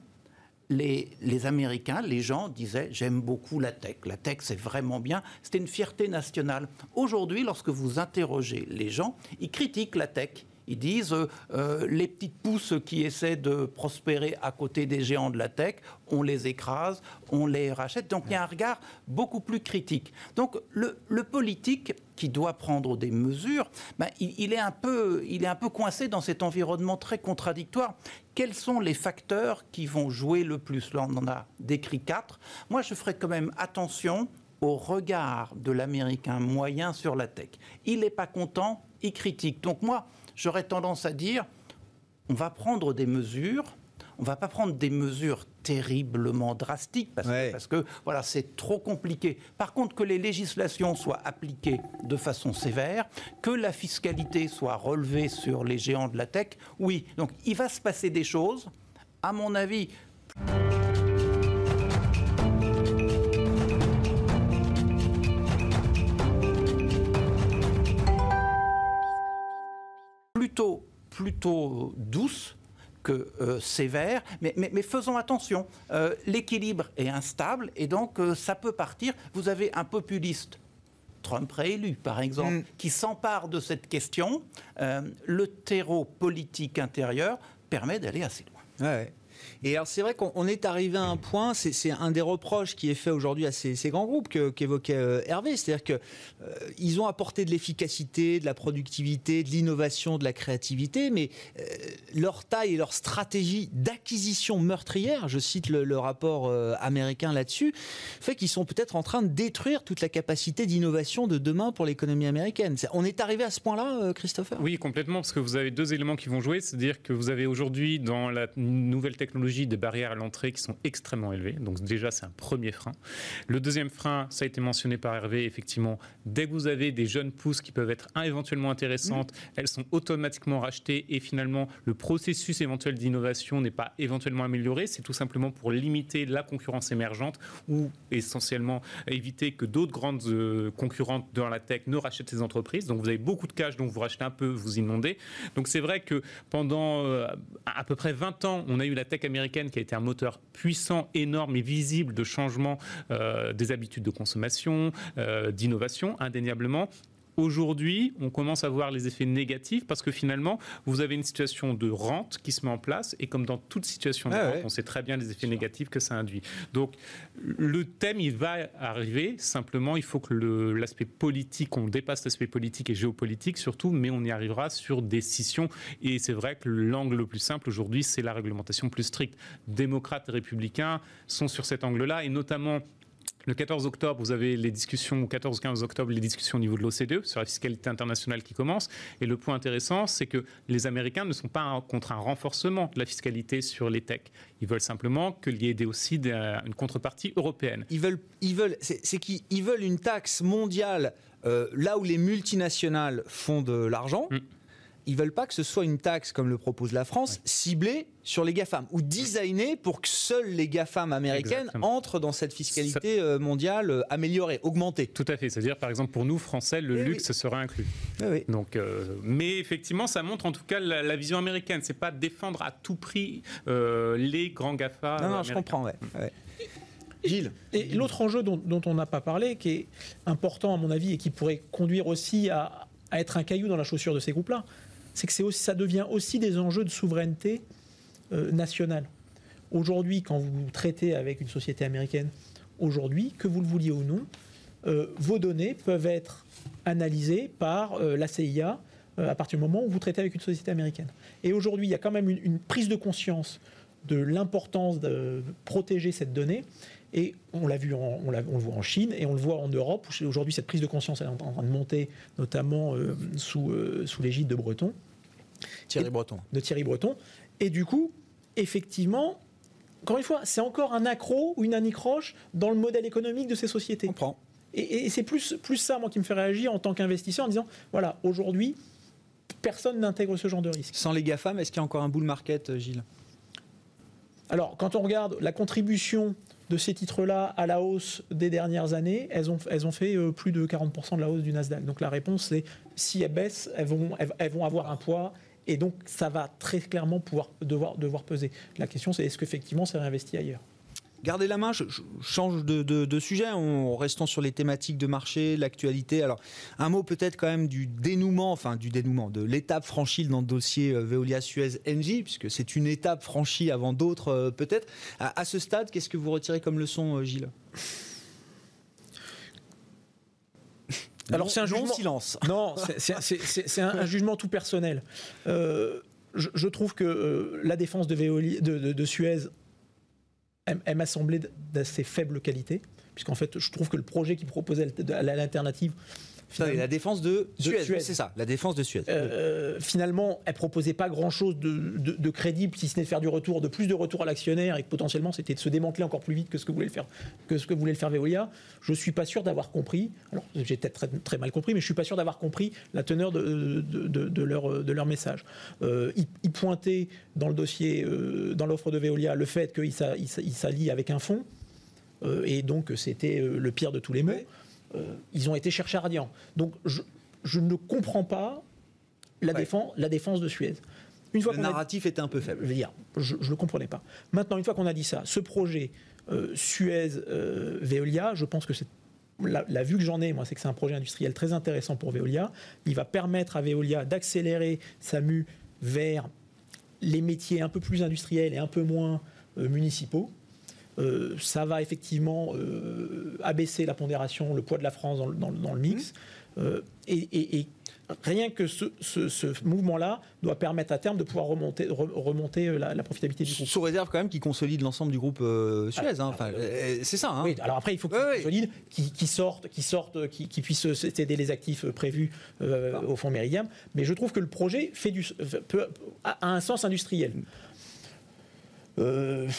S4: les, Américains, les gens disaient j'aime beaucoup la tech. La tech, c'est vraiment bien. C'était une fierté nationale. Aujourd'hui, lorsque vous interrogez les gens, ils critiquent la tech. Ils disent euh, euh, les petites pousses qui essaient de prospérer à côté des géants de la tech, on les écrase, on les rachète. Donc il y a un regard beaucoup plus critique. Donc le, politique qui doit prendre des mesures, ben, il, est un peu, il est un peu coincé dans cet environnement très contradictoire. Quels sont les facteurs qui vont jouer le plus? Là, on en a décrit quatre. Moi, je ferai quand même attention au regard de l'Américain moyen sur la tech. Il n'est pas content, il critique. Donc moi, j'aurais tendance à dire, on va prendre des mesures, on ne va pas prendre des mesures terriblement drastiques parce, que, voilà, c'est trop compliqué. Par contre, que les législations soient appliquées de façon sévère, que la fiscalité soit relevée sur les géants de la tech, oui. Donc il va se passer des choses, à mon avis. Que euh, sévère, mais, mais, faisons attention. Euh, l'équilibre est instable et donc euh, ça peut partir. Vous avez un populiste Trump réélu, par exemple, mm. qui s'empare de cette question, le terreau politique intérieur permet d'aller assez loin.
S1: Ouais. Et alors c'est vrai qu'on est arrivé à un point, c'est un des reproches qui est fait aujourd'hui à ces, grands groupes qu'évoquait euh, Hervé, c'est-à-dire qu'ils euh, ont apporté de l'efficacité, de la productivité, de l'innovation, de la créativité, mais euh, leur taille et leur stratégie d'acquisition meurtrière, je cite le, rapport américain là-dessus, fait qu'ils sont peut-être en train de détruire toute la capacité d'innovation de demain pour l'économie américaine. On est arrivé à ce point-là, Christopher?
S3: Oui, complètement, parce que vous avez deux éléments qui vont jouer, c'est-à-dire que vous avez aujourd'hui dans la nouvelle technologie des barrières à l'entrée qui sont extrêmement élevées. Donc déjà, c'est un premier frein. Le deuxième frein, ça a été mentionné par Hervé, effectivement, dès que vous avez des jeunes pousses qui peuvent être éventuellement intéressantes, mmh. elles sont automatiquement rachetées et finalement, le processus éventuel d'innovation n'est pas éventuellement amélioré. C'est tout simplement pour limiter la concurrence émergente ou essentiellement éviter que d'autres grandes euh, concurrentes dans la tech ne rachètent ces entreprises. Donc vous avez beaucoup de cash, donc vous rachetez un peu, vous inondez. Donc c'est vrai que pendant euh, à peu près 20 ans, on a eu la tech américaine qui a été un moteur puissant, énorme et visible de changement euh, des habitudes de consommation, euh, d'innovation, indéniablement. Aujourd'hui, on commence à voir les effets négatifs parce que finalement, vous avez une situation de rente qui se met en place et comme dans toute situation de rente, on sait très bien les effets négatifs que ça induit. Donc, le thème, il va arriver. Simplement, il faut que l'aspect politique, on dépasse l'aspect politique et géopolitique surtout, mais on y arrivera sur des scissions. Et c'est vrai que l'angle le plus simple aujourd'hui, c'est la réglementation plus stricte. Démocrates et républicains sont sur cet angle-là et notamment le 14 octobre, vous avez les discussions, 14-15 octobre, les discussions au niveau de l'OCDE sur la fiscalité internationale qui commencent. Et le point intéressant, c'est que les Américains ne sont pas contre un renforcement de la fiscalité sur les techs. Ils veulent simplement qu'il y ait aussi une contrepartie européenne.
S1: Ils veulent, ils veulent, c'est qu'ils veulent une taxe mondiale euh, là où les multinationales font de l'argent. Mm ils veulent pas que ce soit une taxe, comme le propose la France, ciblée sur les GAFAM, ou designée pour que seules les GAFAM américaines entrent dans cette fiscalité euh, mondiale euh, améliorée, augmentée.
S3: Tout à fait. C'est-à-dire, par exemple, pour nous, Français, le eh luxe sera inclus. Eh Donc, euh, mais effectivement, ça montre en tout cas la, vision américaine. C'est pas défendre à tout prix les grands GAFA.
S1: Non, non, je comprends, ouais. Gilles.
S5: Et l'autre enjeu dont, on n'a pas parlé, qui est important à mon avis et qui pourrait conduire aussi à, être un caillou dans la chaussure de ces groupes-là, c'est que ça devient aussi des enjeux de souveraineté euh, nationale. Aujourd'hui, quand vous traitez avec une société américaine, aujourd'hui, que vous le vouliez ou non, euh, vos données peuvent être analysées par euh, la CIA à partir du moment où vous traitez avec une société américaine. Et aujourd'hui, il y a quand même une prise de conscience de l'importance de protéger cette donnée. Et on l'a vu, en, on, le voit en Chine et on le voit en Europe, où aujourd'hui cette prise de conscience est en train de monter, notamment euh, sous, euh, sous l'égide de Breton.
S1: Thierry Breton.
S5: De Thierry Breton. Et du coup, effectivement, encore une fois, c'est encore un accro ou une anicroche dans le modèle économique de ces sociétés.
S1: On prend.
S5: Et, et c'est plus, plus ça, moi, qui me fait réagir en tant qu'investisseur en disant, voilà, aujourd'hui, personne n'intègre ce genre de risque.
S1: Sans les GAFAM, est-ce qu'il y a encore un bull market, Gilles?
S5: Alors, quand on regarde la contribution de ces titres-là à la hausse des dernières années, elles ont, fait euh, plus de 40% de la hausse du Nasdaq. Donc la réponse, c'est si elles baissent, elles vont, avoir un poids et donc ça va très clairement pouvoir devoir, devoir peser. La question, c'est est-ce qu'effectivement c'est réinvesti ailleurs?
S1: Gardez la main, je, change de, sujet, en restant sur les thématiques de marché, l'actualité. Alors, un mot peut-être quand même du dénouement, enfin du dénouement, de l'étape franchie dans le dossier euh, Veolia Suez NG, puisque c'est une étape franchie avant d'autres euh, peut-être. À, ce stade, qu'est-ce que vous retirez comme leçon, euh, Gilles? *laughs*
S5: Alors c'est un jugement.
S1: silence. *laughs*
S5: Non, c'est un, jugement tout personnel. je, trouve que la défense de, Veolia, de Suez elle, m'a semblé d'assez faible qualité, puisqu'en fait, je trouve que le projet qui proposait l'alternative
S1: la défense de, Suez, c'est ça, la défense de Suez.
S5: Euh, finalement, elle proposait pas grand-chose de, crédible, si ce n'est de faire du retour, de plus de retour à l'actionnaire, et que potentiellement c'était de se démanteler encore plus vite que ce que voulait le faire, que ce que voulait le faire Veolia. Je suis pas sûr d'avoir compris. Alors, j'ai peut-être très, mal compris, mais je suis pas sûr d'avoir compris la teneur de, leur, de leur message. Euh, ils, pointaient dans le dossier, euh, dans l'offre de Veolia, le fait qu'ils s'allient avec un fonds. et donc c'était le pire de tous les maux. Euh, ils ont été chercher Radiant. Donc je, ne comprends pas la, défense, la défense de Suez.
S1: Une fois le narratif était un peu faible.
S5: Je veux dire, je ne le comprenais pas. Maintenant, une fois qu'on a dit ça, ce projet euh, Suez-Veolia, euh, je pense que c'est la, vue que j'en ai, moi, c'est que c'est un projet industriel très intéressant pour Veolia. Il va permettre à Veolia d'accélérer sa mue vers les métiers un peu plus industriels et un peu moins municipaux. Euh, ça va effectivement euh, abaisser la pondération, le poids de la France dans, le mix. Mmh. Euh, et, rien que ce, mouvement-là doit permettre à terme de pouvoir remonter, remonter la, profitabilité du groupe.
S1: Sous réserve quand même qu'il consolide l'ensemble du groupe Suez. Hein. Enfin, c'est ça. Hein.
S5: Oui, alors après, il faut qu'il consolide, qu'il sorte, qu'il sorte, qu'il puisse céder les actifs prévus au fonds Méridien. Mais je trouve que le projet fait du, a un sens industriel. Euh,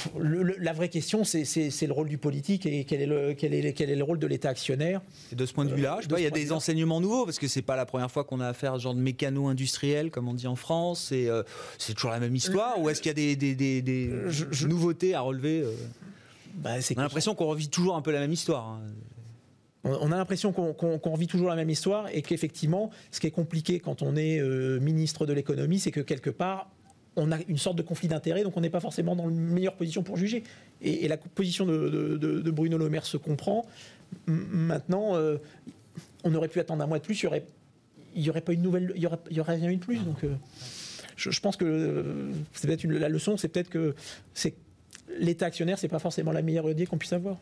S5: la vraie question, c'est le rôle du politique et quel est le, quel est, quel est le rôle de l'État actionnaire?
S1: Et de ce point de vue-là, il y a des enseignements nouveaux parce que c'est pas la première fois qu'on a affaire à ce genre de mécano industriel, comme on dit en France. Euh, c'est toujours la même histoire ou est-ce qu'il y a des, des, nouveautés à relever euh? Bah, On a l'impression qu'on revit toujours un peu la même histoire. Hein.
S5: On a l'impression qu'on revit toujours la même histoire et qu'effectivement, ce qui est compliqué quand on est ministre de l'économie, c'est que quelque part, on a une sorte de conflit d'intérêts, donc on n'est pas forcément dans la meilleure position pour juger. Et, la position de, Bruno Le Maire se comprend. maintenant, euh, on aurait pu attendre un mois de plus, il n'y aurait, pas une nouvelle, y aurait, rien eu de plus. Donc, euh, je, pense que euh, la leçon, c'est peut-être que l'État actionnaire, c'est pas forcément la meilleure idée qu'on puisse avoir.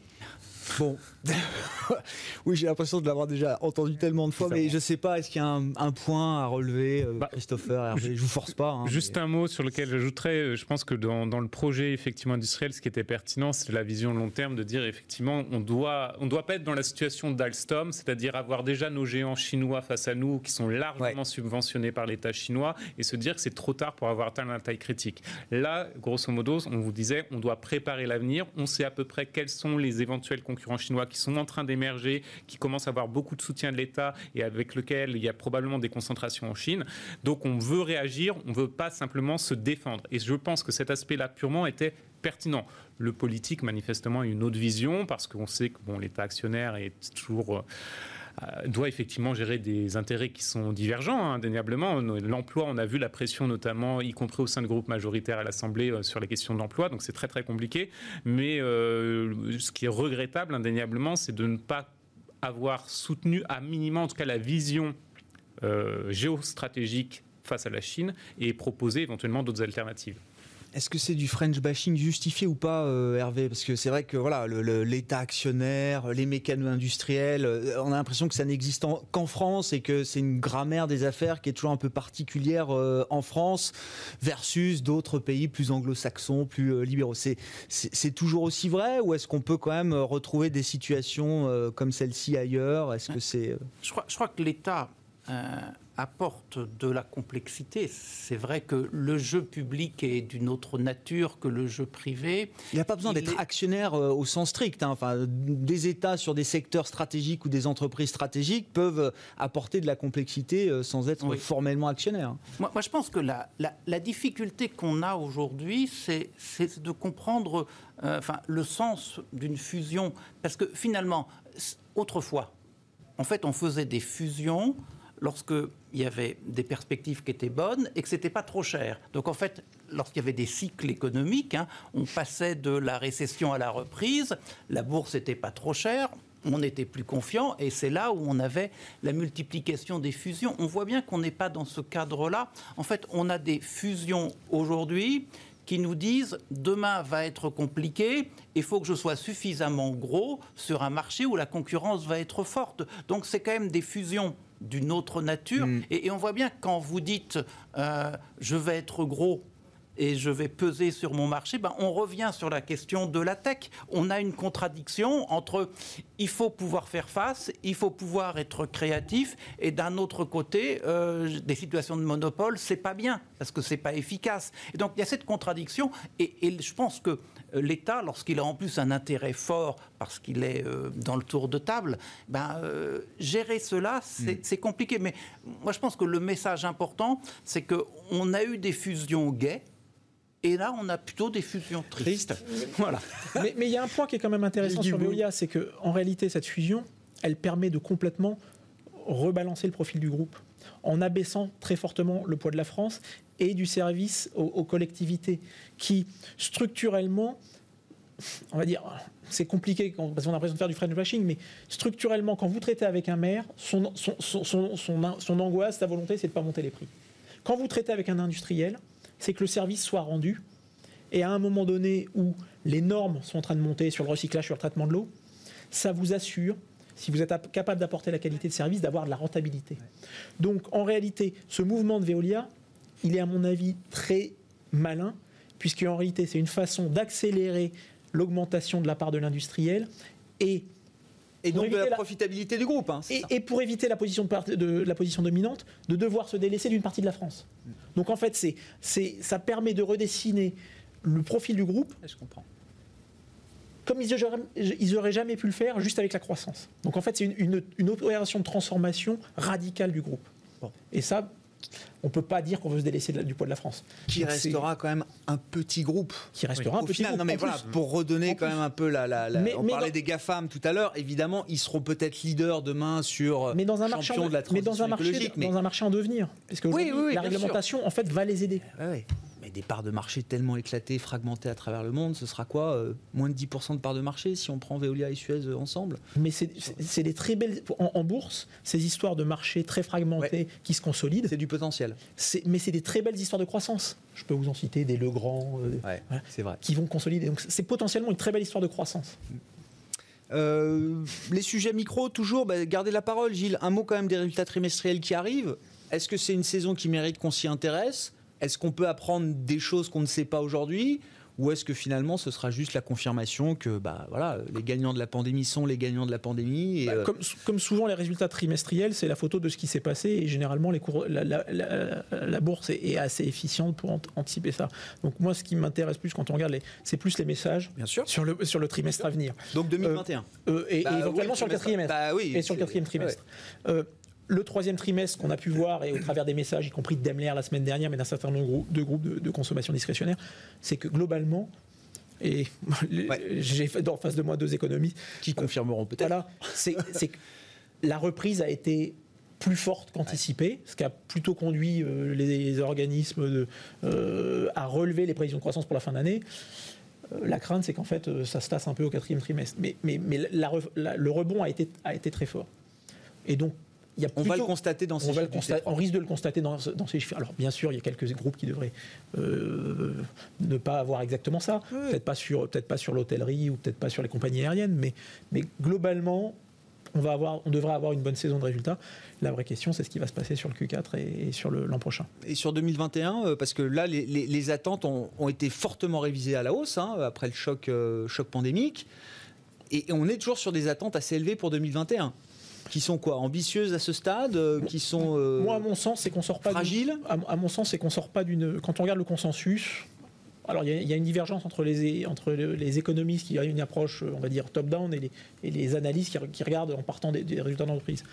S1: Bon, *laughs* oui, j'ai l'impression de l'avoir déjà entendu tellement de fois, mais je ne sais pas, est-ce qu'il y a un, point à relever, euh, bah, Christopher, Hervé, je vous force pas. Hein,
S3: juste un mot sur lequel j'ajouterais, euh, je pense que dans, le projet effectivement industriel, ce qui était pertinent, c'est la vision long terme de dire effectivement, on doit, on doit pas être dans la situation d'Alstom, c'est-à-dire avoir déjà nos géants chinois face à nous qui sont largement subventionnés par l'État chinois et se dire que c'est trop tard pour avoir atteint la taille critique. Là, grosso modo, on vous disait, on doit préparer l'avenir, on sait à peu près quels sont les éventuels concurrents chinois qui sont en train d'émerger, qui commencent à avoir beaucoup de soutien de l'État et avec lequel il y a probablement des concentrations en Chine. Donc on veut réagir, on ne veut pas simplement se défendre. Et je pense que cet aspect-là purement était pertinent. Le politique, manifestement, a une autre vision parce qu'on sait que bon, l'État actionnaire est toujours doit effectivement gérer des intérêts qui sont divergents, hein, indéniablement. L'emploi, on a vu la pression notamment, y compris au sein de groupes majoritaires à l'Assemblée, sur les questions de l'emploi, donc c'est très très compliqué. Mais ce qui est regrettable, indéniablement, c'est de ne pas avoir soutenu à minima, en tout cas, la vision géostratégique face à la Chine et proposer éventuellement d'autres alternatives.
S1: Est-ce que c'est du French bashing justifié ou pas, euh, Hervé? Parce que c'est vrai que voilà, l'État actionnaire, les mécanos industriels, euh, on a l'impression que ça n'existe qu'en France et que c'est une grammaire des affaires qui est toujours un peu particulière euh, en France versus d'autres pays plus anglo-saxons, plus libéraux. C'est toujours aussi vrai ou est-ce qu'on peut quand même retrouver des situations comme celle-ci ailleurs? Est-ce que c'est
S4: je crois, je crois que l'État apporte de la complexité. C'est vrai que le jeu public est d'une autre nature que le jeu privé.
S1: Il n'y a pas besoin d'être actionnaire euh, au sens strict. Hein. Enfin, des États sur des secteurs stratégiques ou des entreprises stratégiques peuvent apporter de la complexité euh, sans être formellement actionnaire.
S4: Moi, moi, je pense que la, la, difficulté qu'on a aujourd'hui, c'est de comprendre euh, enfin, le sens d'une fusion. Parce que finalement, autrefois, en fait, on faisait des fusions lorsqu'il y avait des perspectives qui étaient bonnes et que ce n'était pas trop cher. Donc en fait, lorsqu'il y avait des cycles économiques, hein, on passait de la récession à la reprise, la bourse n'était pas trop chère, on était plus confiant et c'est là où on avait la multiplication des fusions. On voit bien qu'on n'est pas dans ce cadre-là. En fait, on a des fusions aujourd'hui qui nous disent demain va être compliqué, il faut que je sois suffisamment gros sur un marché où la concurrence va être forte. Donc c'est quand même des fusions d'une autre nature. Mm. Et, on voit bien quand vous dites euh, je vais être gros et je vais peser sur mon marché, ben on revient sur la question de la tech. On a une contradiction entre il faut pouvoir faire face, il faut pouvoir être créatif, et d'un autre côté, euh, des situations de monopole, c'est pas bien parce que c'est pas efficace. Et donc il y a cette contradiction, et, je pense que l'État, lorsqu'il a en plus un intérêt fort parce qu'il est euh, dans le tour de table, ben, gérer cela, mm. c'est compliqué. Mais moi, je pense que le message important, c'est qu'on a eu des fusions gays et là, on a plutôt des fusions tristes. *laughs*
S5: voilà. *laughs* Mais, il y a un point qui est quand même intéressant sur Veolia, c'est qu'en réalité, cette fusion, elle permet de complètement rebalancer le profil du groupe en abaissant très fortement le poids de la France et du service aux, collectivités qui, structurellement, on va dire, c'est compliqué parce qu'on a l'impression de faire du French bashing, mais structurellement, quand vous traitez avec un maire, son, son, son, son angoisse, sa volonté, c'est de ne pas monter les prix. Quand vous traitez avec un industriel, c'est que le service soit rendu. Et à un moment donné où les normes sont en train de monter sur le recyclage, sur le traitement de l'eau, ça vous assure, si vous êtes capable d'apporter la qualité de service, d'avoir de la rentabilité. Donc en réalité, ce mouvement de Veolia, il est à mon avis très malin, puisqu'en réalité c'est une façon d'accélérer l'augmentation de la part de l'industriel et
S1: et donc de la, profitabilité du groupe. Hein,
S5: et, pour éviter la position, de, la position dominante, de devoir se délaisser d'une partie de la France. Donc en fait, c'est, ça permet de redessiner le profil du groupe.
S1: Je comprends.
S5: Comme ils n'auraient jamais pu le faire juste avec la croissance. Donc en fait, c'est une, une, opération de transformation radicale du groupe. Et ça, on ne peut pas dire qu'on veut se délaisser du poids de la France.
S1: Qui restera quand même un petit groupe.
S5: Qui restera un petit groupe.
S1: Non mais voilà, pour redonner quand même un peu la. la, on parlait des GAFAM tout à l'heure. Évidemment, ils seront peut-être leaders demain sur
S5: mais dans un marché de la transition mais dans un marché, Dans un marché en devenir. Parce que la réglementation, en fait, va les aider.
S1: Oui, mais des parts de marché tellement éclatées, fragmentées à travers le monde, ce sera quoi euh, Moins de 10% de parts de marché si on prend Veolia et Suez euh, ensemble?
S5: Mais c'est des très belles. En, bourse, ces histoires de marché très fragmentés qui se consolident.
S1: C'est du potentiel.
S5: Mais c'est des très belles histoires de croissance. Je peux vous en citer des Legrand,
S1: euh, c'est vrai.
S5: qui vont consolider. Donc c'est potentiellement une très belle histoire de croissance.
S1: les sujets micro, toujours, bah, gardez la parole, Gilles. Un mot quand même des résultats trimestriels qui arrivent. Est-ce que c'est une saison qui mérite qu'on s'y intéresse? Est-ce qu'on peut apprendre des choses qu'on ne sait pas aujourd'hui ou est-ce que finalement ce sera juste la confirmation que bah, voilà, les gagnants de la pandémie sont les gagnants de la pandémie
S5: bah, euh, comme, souvent les résultats trimestriels, c'est la photo de ce qui s'est passé et généralement les cours, la, bourse est, assez efficiente pour anticiper ça. Donc moi ce qui m'intéresse plus quand on regarde, c'est plus les messages
S1: Bien sûr.
S5: Sur, le, sur le trimestre à venir.
S1: Donc 2021.
S5: Euh, euh, et, bah éventuellement sur le quatrième
S1: bah, oui,
S5: et sur le quatrième trimestre le troisième trimestre qu'on a pu voir, et au travers des messages, y compris de Daimler la semaine dernière, mais d'un certain nombre de groupes de, consommation discrétionnaire, c'est que globalement, et *laughs* j'ai fait en face de moi deux économistes
S1: qui confirmeront peut-être.
S5: Voilà, c'est la reprise a été plus forte qu'anticipée, ce qui a plutôt conduit euh, les, organismes euh, à relever les prévisions de croissance pour la fin d'année. Euh, la crainte, c'est qu'en fait, ça se tasse un peu au quatrième trimestre. Mais, mais, mais le rebond a été, a été très fort.
S1: Et donc, y a on va le constater dans ces
S5: on chiffres. on risque de le constater dans, dans, ces chiffres. Alors, bien sûr, il y a quelques groupes qui devraient ne pas avoir exactement ça. Peut-être pas sur, peut pas sur l'hôtellerie ou peut-être pas sur les compagnies aériennes, mais, mais globalement, on, va avoir, on devrait avoir une bonne saison de résultats. La vraie question, c'est ce qui va se passer sur le Q4 et, sur l'an prochain.
S1: Et sur 2021, euh, parce que là, les, attentes ont, été fortement révisées à la hausse hein, après le choc, euh, choc pandémique. Et, on est toujours sur des attentes assez élevées pour 2021 qui sont quoi ambitieuses à ce stade euh, qui sont
S5: moi à mon sens c'est qu'on sort pas
S1: fragile
S5: à, mon sens c'est qu'on sort pas d'une quand on regarde le consensus alors, il y, a une divergence entre les, entre les économistes qui ont une approche, on va dire, top-down et les, et les analystes qui, regardent en partant des, résultats d'entreprise.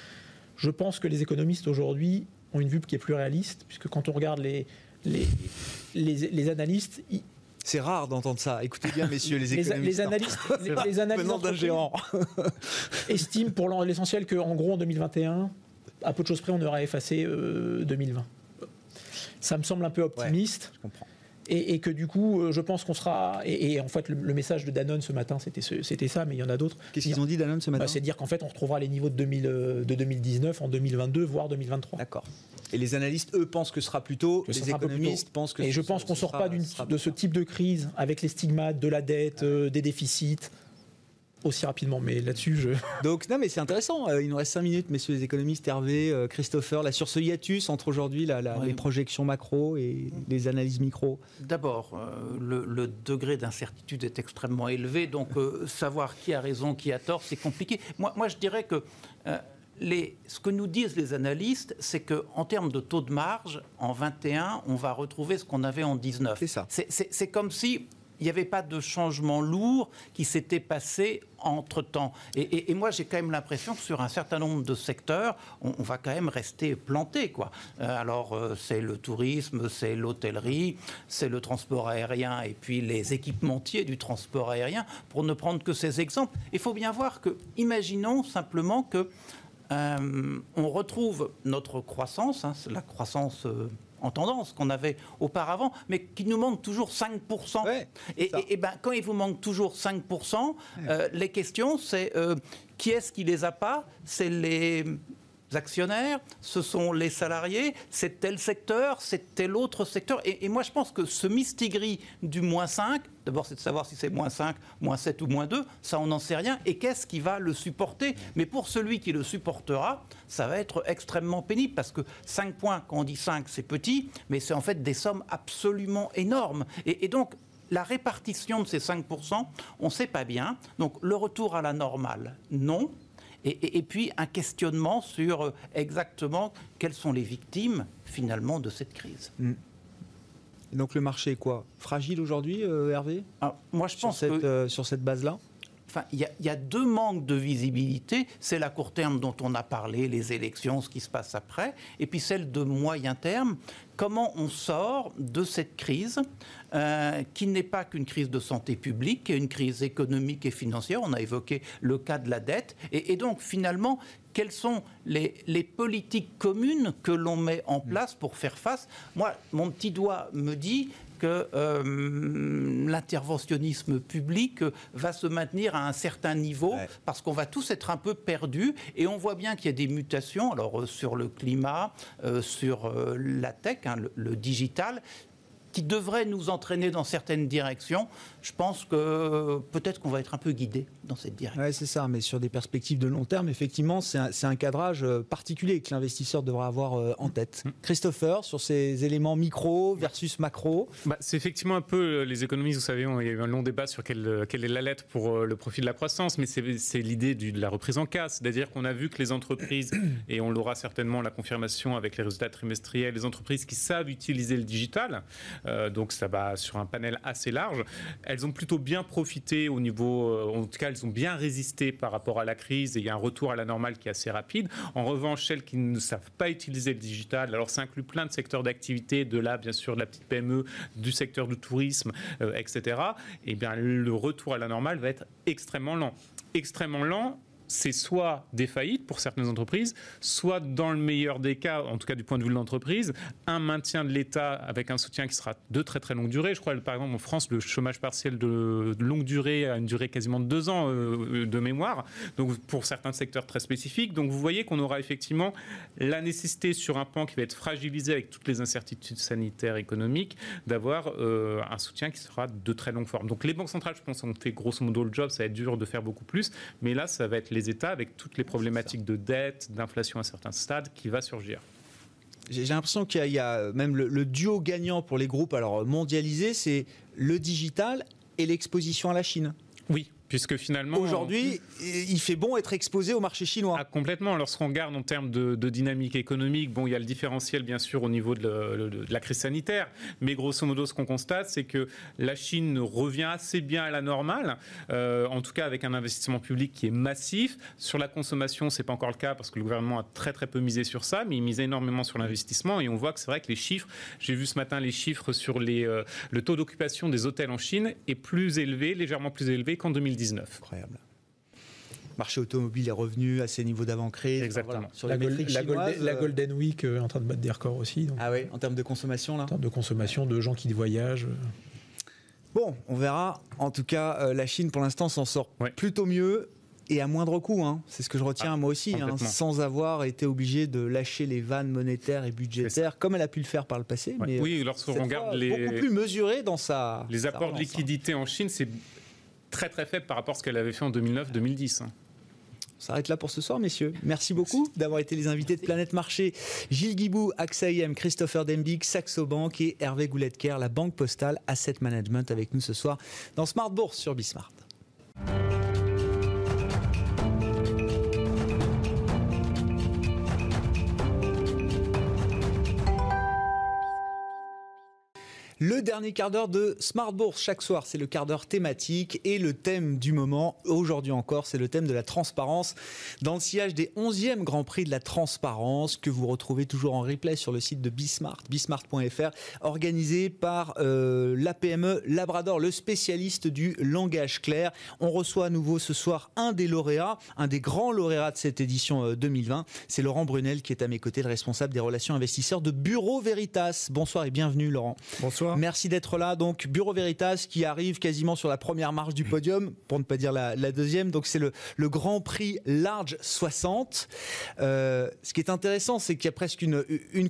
S5: Je pense que les économistes aujourd'hui ont une vue qui est plus réaliste, puisque quand on regarde les, les, les, analystes,
S1: c'est rare d'entendre ça. Écoutez bien, messieurs les *laughs* économistes.
S5: Les, analystes, *laughs* les, analystes
S1: d'un géant *laughs*
S5: estiment pour l'essentiel qu'en gros en 2021, à peu de choses près, on aura effacé 2020. Euh, ça me semble un peu optimiste.
S1: je comprends
S5: et, que du coup, euh, je pense qu'on sera. Et, en fait, le, message de Danone ce matin, c'était c'était ça, mais il y en a d'autres.
S1: Qu'est-ce qu'ils ont dit Danone ce matin?
S5: bah, C'est dire qu'en fait, on retrouvera les niveaux de, 2000, euh, de 2019 en 2022, voire 2023.
S1: D'accord. Et les analystes, eux, pensent que ce sera plutôt. les économistes pensent que.
S5: Et je pense qu'on ne sort pas de ce type de crise avec les stigmates de la dette, euh, des déficits aussi rapidement, mais là-dessus, je. *laughs*
S1: Donc, non, mais c'est intéressant. Euh, il nous reste 5 minutes, messieurs les économistes, Hervé, euh, Christopher, là, sur ce hiatus entre aujourd'hui les projections macro et les analyses micro.
S4: D'abord, euh, le, degré d'incertitude est extrêmement élevé, donc savoir qui a raison, qui a tort, c'est compliqué. Moi, moi, je dirais que. Les, ce que nous disent les analystes, c'est qu'en termes de taux de marge, en 21, on va retrouver ce qu'on avait en 19.
S1: C'est ça.
S4: C'est comme si il n'y avait pas de changement lourd qui s'était passé entre-temps. Et, moi, j'ai quand même l'impression que sur un certain nombre de secteurs, on, va quand même rester planté. Quoi. Euh, alors, euh, c'est le tourisme, c'est l'hôtellerie, c'est le transport aérien et puis les équipementiers du transport aérien, pour ne prendre que ces exemples. Il faut bien voir que, imaginons simplement que euh, on retrouve notre croissance, hein, la croissance en tendance qu'on avait auparavant, mais qui nous manque toujours 5%. et, ben, quand il vous manque toujours 5%, euh, les questions, c'est euh, qui est-ce qui les a pas? C'est les actionnaires, ce sont les salariés, c'est tel secteur, c'est tel autre secteur? Et, moi, je pense que ce mistigris du moins 5, d'abord, c'est de savoir si c'est moins 5, moins 7 ou moins 2, ça, on n'en sait rien. Et qu'est-ce qui va le supporter? Mais pour celui qui le supportera, ça va être extrêmement pénible parce que 5 points, quand on dit 5, c'est petit, mais c'est en fait des sommes absolument énormes. et, donc, la répartition de ces 5%, on ne sait pas bien. Donc le retour à la normale, non. Et, puis un questionnement sur euh, exactement quelles sont les victimes finalement de cette crise.
S1: Mm. Donc le marché est quoi? Fragile aujourd'hui, euh, Hervé?
S4: Ah, Moi je pense
S1: sur cette, euh, sur cette base-là?
S4: Enfin, il y, a deux manques de visibilité. C'est la court terme dont on a parlé, les élections, ce qui se passe après, et puis celle de moyen terme. Comment on sort de cette crise euh, qui n'est pas qu'une crise de santé publique, qui est une crise économique et financière? On a évoqué le cas de la dette. Et, donc, finalement, quelles sont les, les politiques communes que l'on met en place pour faire face. Moi, mon petit doigt me dit que euh, l'interventionnisme public va se maintenir à un certain niveau parce qu'on va tous être un peu perdus. Et on voit bien qu'il y a des mutations alors euh, sur le climat, euh, sur la tech, hein, le, digital qui devrait nous entraîner dans certaines directions. Je pense que peut-être qu'on va être un peu guidé dans cette direction.
S1: Oui, c'est ça, mais sur des perspectives de long terme, effectivement, c'est un, cadrage euh, particulier que l'investisseur devra avoir euh, en tête. Mm. Christopher, sur ces éléments micro versus macro
S3: bah, C'est effectivement un peu, euh, les économistes, vous savez, il y a eu un long débat sur quelle, quelle est la lettre pour le profit de la croissance, mais c'est l'idée de la reprise en casse, c'est-à-dire qu'on a vu que les entreprises, et on l'aura certainement la confirmation avec les résultats trimestriels, les entreprises qui savent utiliser le digital, donc ça va sur un panel assez large. Elles ont plutôt bien profité au niveau, euh, en tout cas, elles ont bien résisté par rapport à la crise et il y a un retour à la normale qui est assez rapide. En revanche, celles qui ne savent pas utiliser le digital, alors ça inclut plein de secteurs d'activité, de là, bien sûr, de la petite PME, du secteur du tourisme, etc. Et bien, le retour à la normale va être extrêmement lent. Extrêmement lent c'est soit des faillites pour certaines entreprises, soit dans le meilleur des cas, en tout cas du point de vue de l'entreprise, un maintien de l'État avec un soutien qui sera de très très longue durée. Je crois par exemple en France, le chômage partiel de longue durée a une durée quasiment de deux ans euh, de mémoire, donc pour certains secteurs très spécifiques. Donc vous voyez qu'on aura effectivement la nécessité sur un pan qui va être fragilisé avec toutes les incertitudes sanitaires, économiques, d'avoir euh, un soutien qui sera de très longue forme. Donc les banques centrales, je pense, ont fait grosso modo le job, ça va être dur de faire beaucoup plus, mais là, ça va être les États avec toutes les problématiques de dette, d'inflation à certains stades qui va surgir.
S1: J'ai l'impression qu'il y, a même le, duo gagnant pour les groupes alors mondialisés, c'est le digital et l'exposition à la Chine.
S3: Oui, puisque finalement...
S1: Aujourd'hui, il fait bon être exposé au marché chinois.
S3: Ah, complètement. Lorsqu'on regarde en termes de, dynamique économique, bon, il y a le différentiel, bien sûr, au niveau de, la crise sanitaire, mais grosso modo, ce qu'on constate, c'est que la Chine revient assez bien à la normale, euh, en tout cas avec un investissement public qui est massif. Sur la consommation, c'est pas encore le cas parce que le gouvernement a très très peu misé sur ça, mais il mise énormément sur l'investissement et on voit que c'est vrai que les chiffres, j'ai vu ce matin les chiffres sur les, euh, le taux d'occupation des hôtels en Chine est plus élevé, légèrement plus élevé qu'en 2010.
S1: Incroyable. Marché automobile est revenu à ses niveaux d'avant-crise.
S3: Exactement.
S5: Sur la, la, Golden, Week euh, est en train de battre des records aussi.
S1: Ah oui, en termes de consommation là
S5: En termes de consommation, de gens qui voyagent.
S1: Bon, on verra. En tout cas, euh, la Chine pour l'instant s'en sort plutôt mieux et à moindre coût. Hein. C'est ce que je retiens ah, moi aussi, hein, sans avoir été obligé de lâcher les vannes monétaires et budgétaires comme elle a pu le faire par le passé.
S3: Mais oui, lorsqu'on regarde les
S1: beaucoup plus mesuré dans sa
S3: les apports de hein. liquidité en Chine, c'est très très faible par rapport à ce qu'elle avait fait en 2009-2010.
S1: On s'arrête là pour ce soir, messieurs. Merci beaucoup d'avoir été les invités de Planète Marché. Gilles Guibou, AXA IM, Christopher Dembig, Saxo Bank et Hervé Gouletker, la Banque Postale Asset Management avec nous ce soir dans Smart Bourse sur Bismart. Le dernier quart d'heure de Smart Bourse chaque soir, c'est le quart d'heure thématique et le thème du moment, aujourd'hui encore, c'est le thème de la transparence dans le sillage des 11e Grand Prix de la transparence que vous retrouvez toujours en replay sur le site de Bismart, bismart.fr, organisé par euh, l'APME Labrador, le spécialiste du langage clair. On reçoit à nouveau ce soir un des lauréats, un des grands lauréats de cette édition 2020. Euh, c'est Laurent Brunel qui est à mes côtés, le responsable des relations investisseurs de Bureau Veritas. Bonsoir et bienvenue Laurent.
S5: Bonsoir.
S1: Merci d'être là. Donc, Bureau Veritas qui arrive quasiment sur la première marche du podium, pour ne pas dire la, deuxième. Donc, c'est le, Grand Prix Large 60. Euh, ce qui est intéressant, c'est qu'il y a presque une,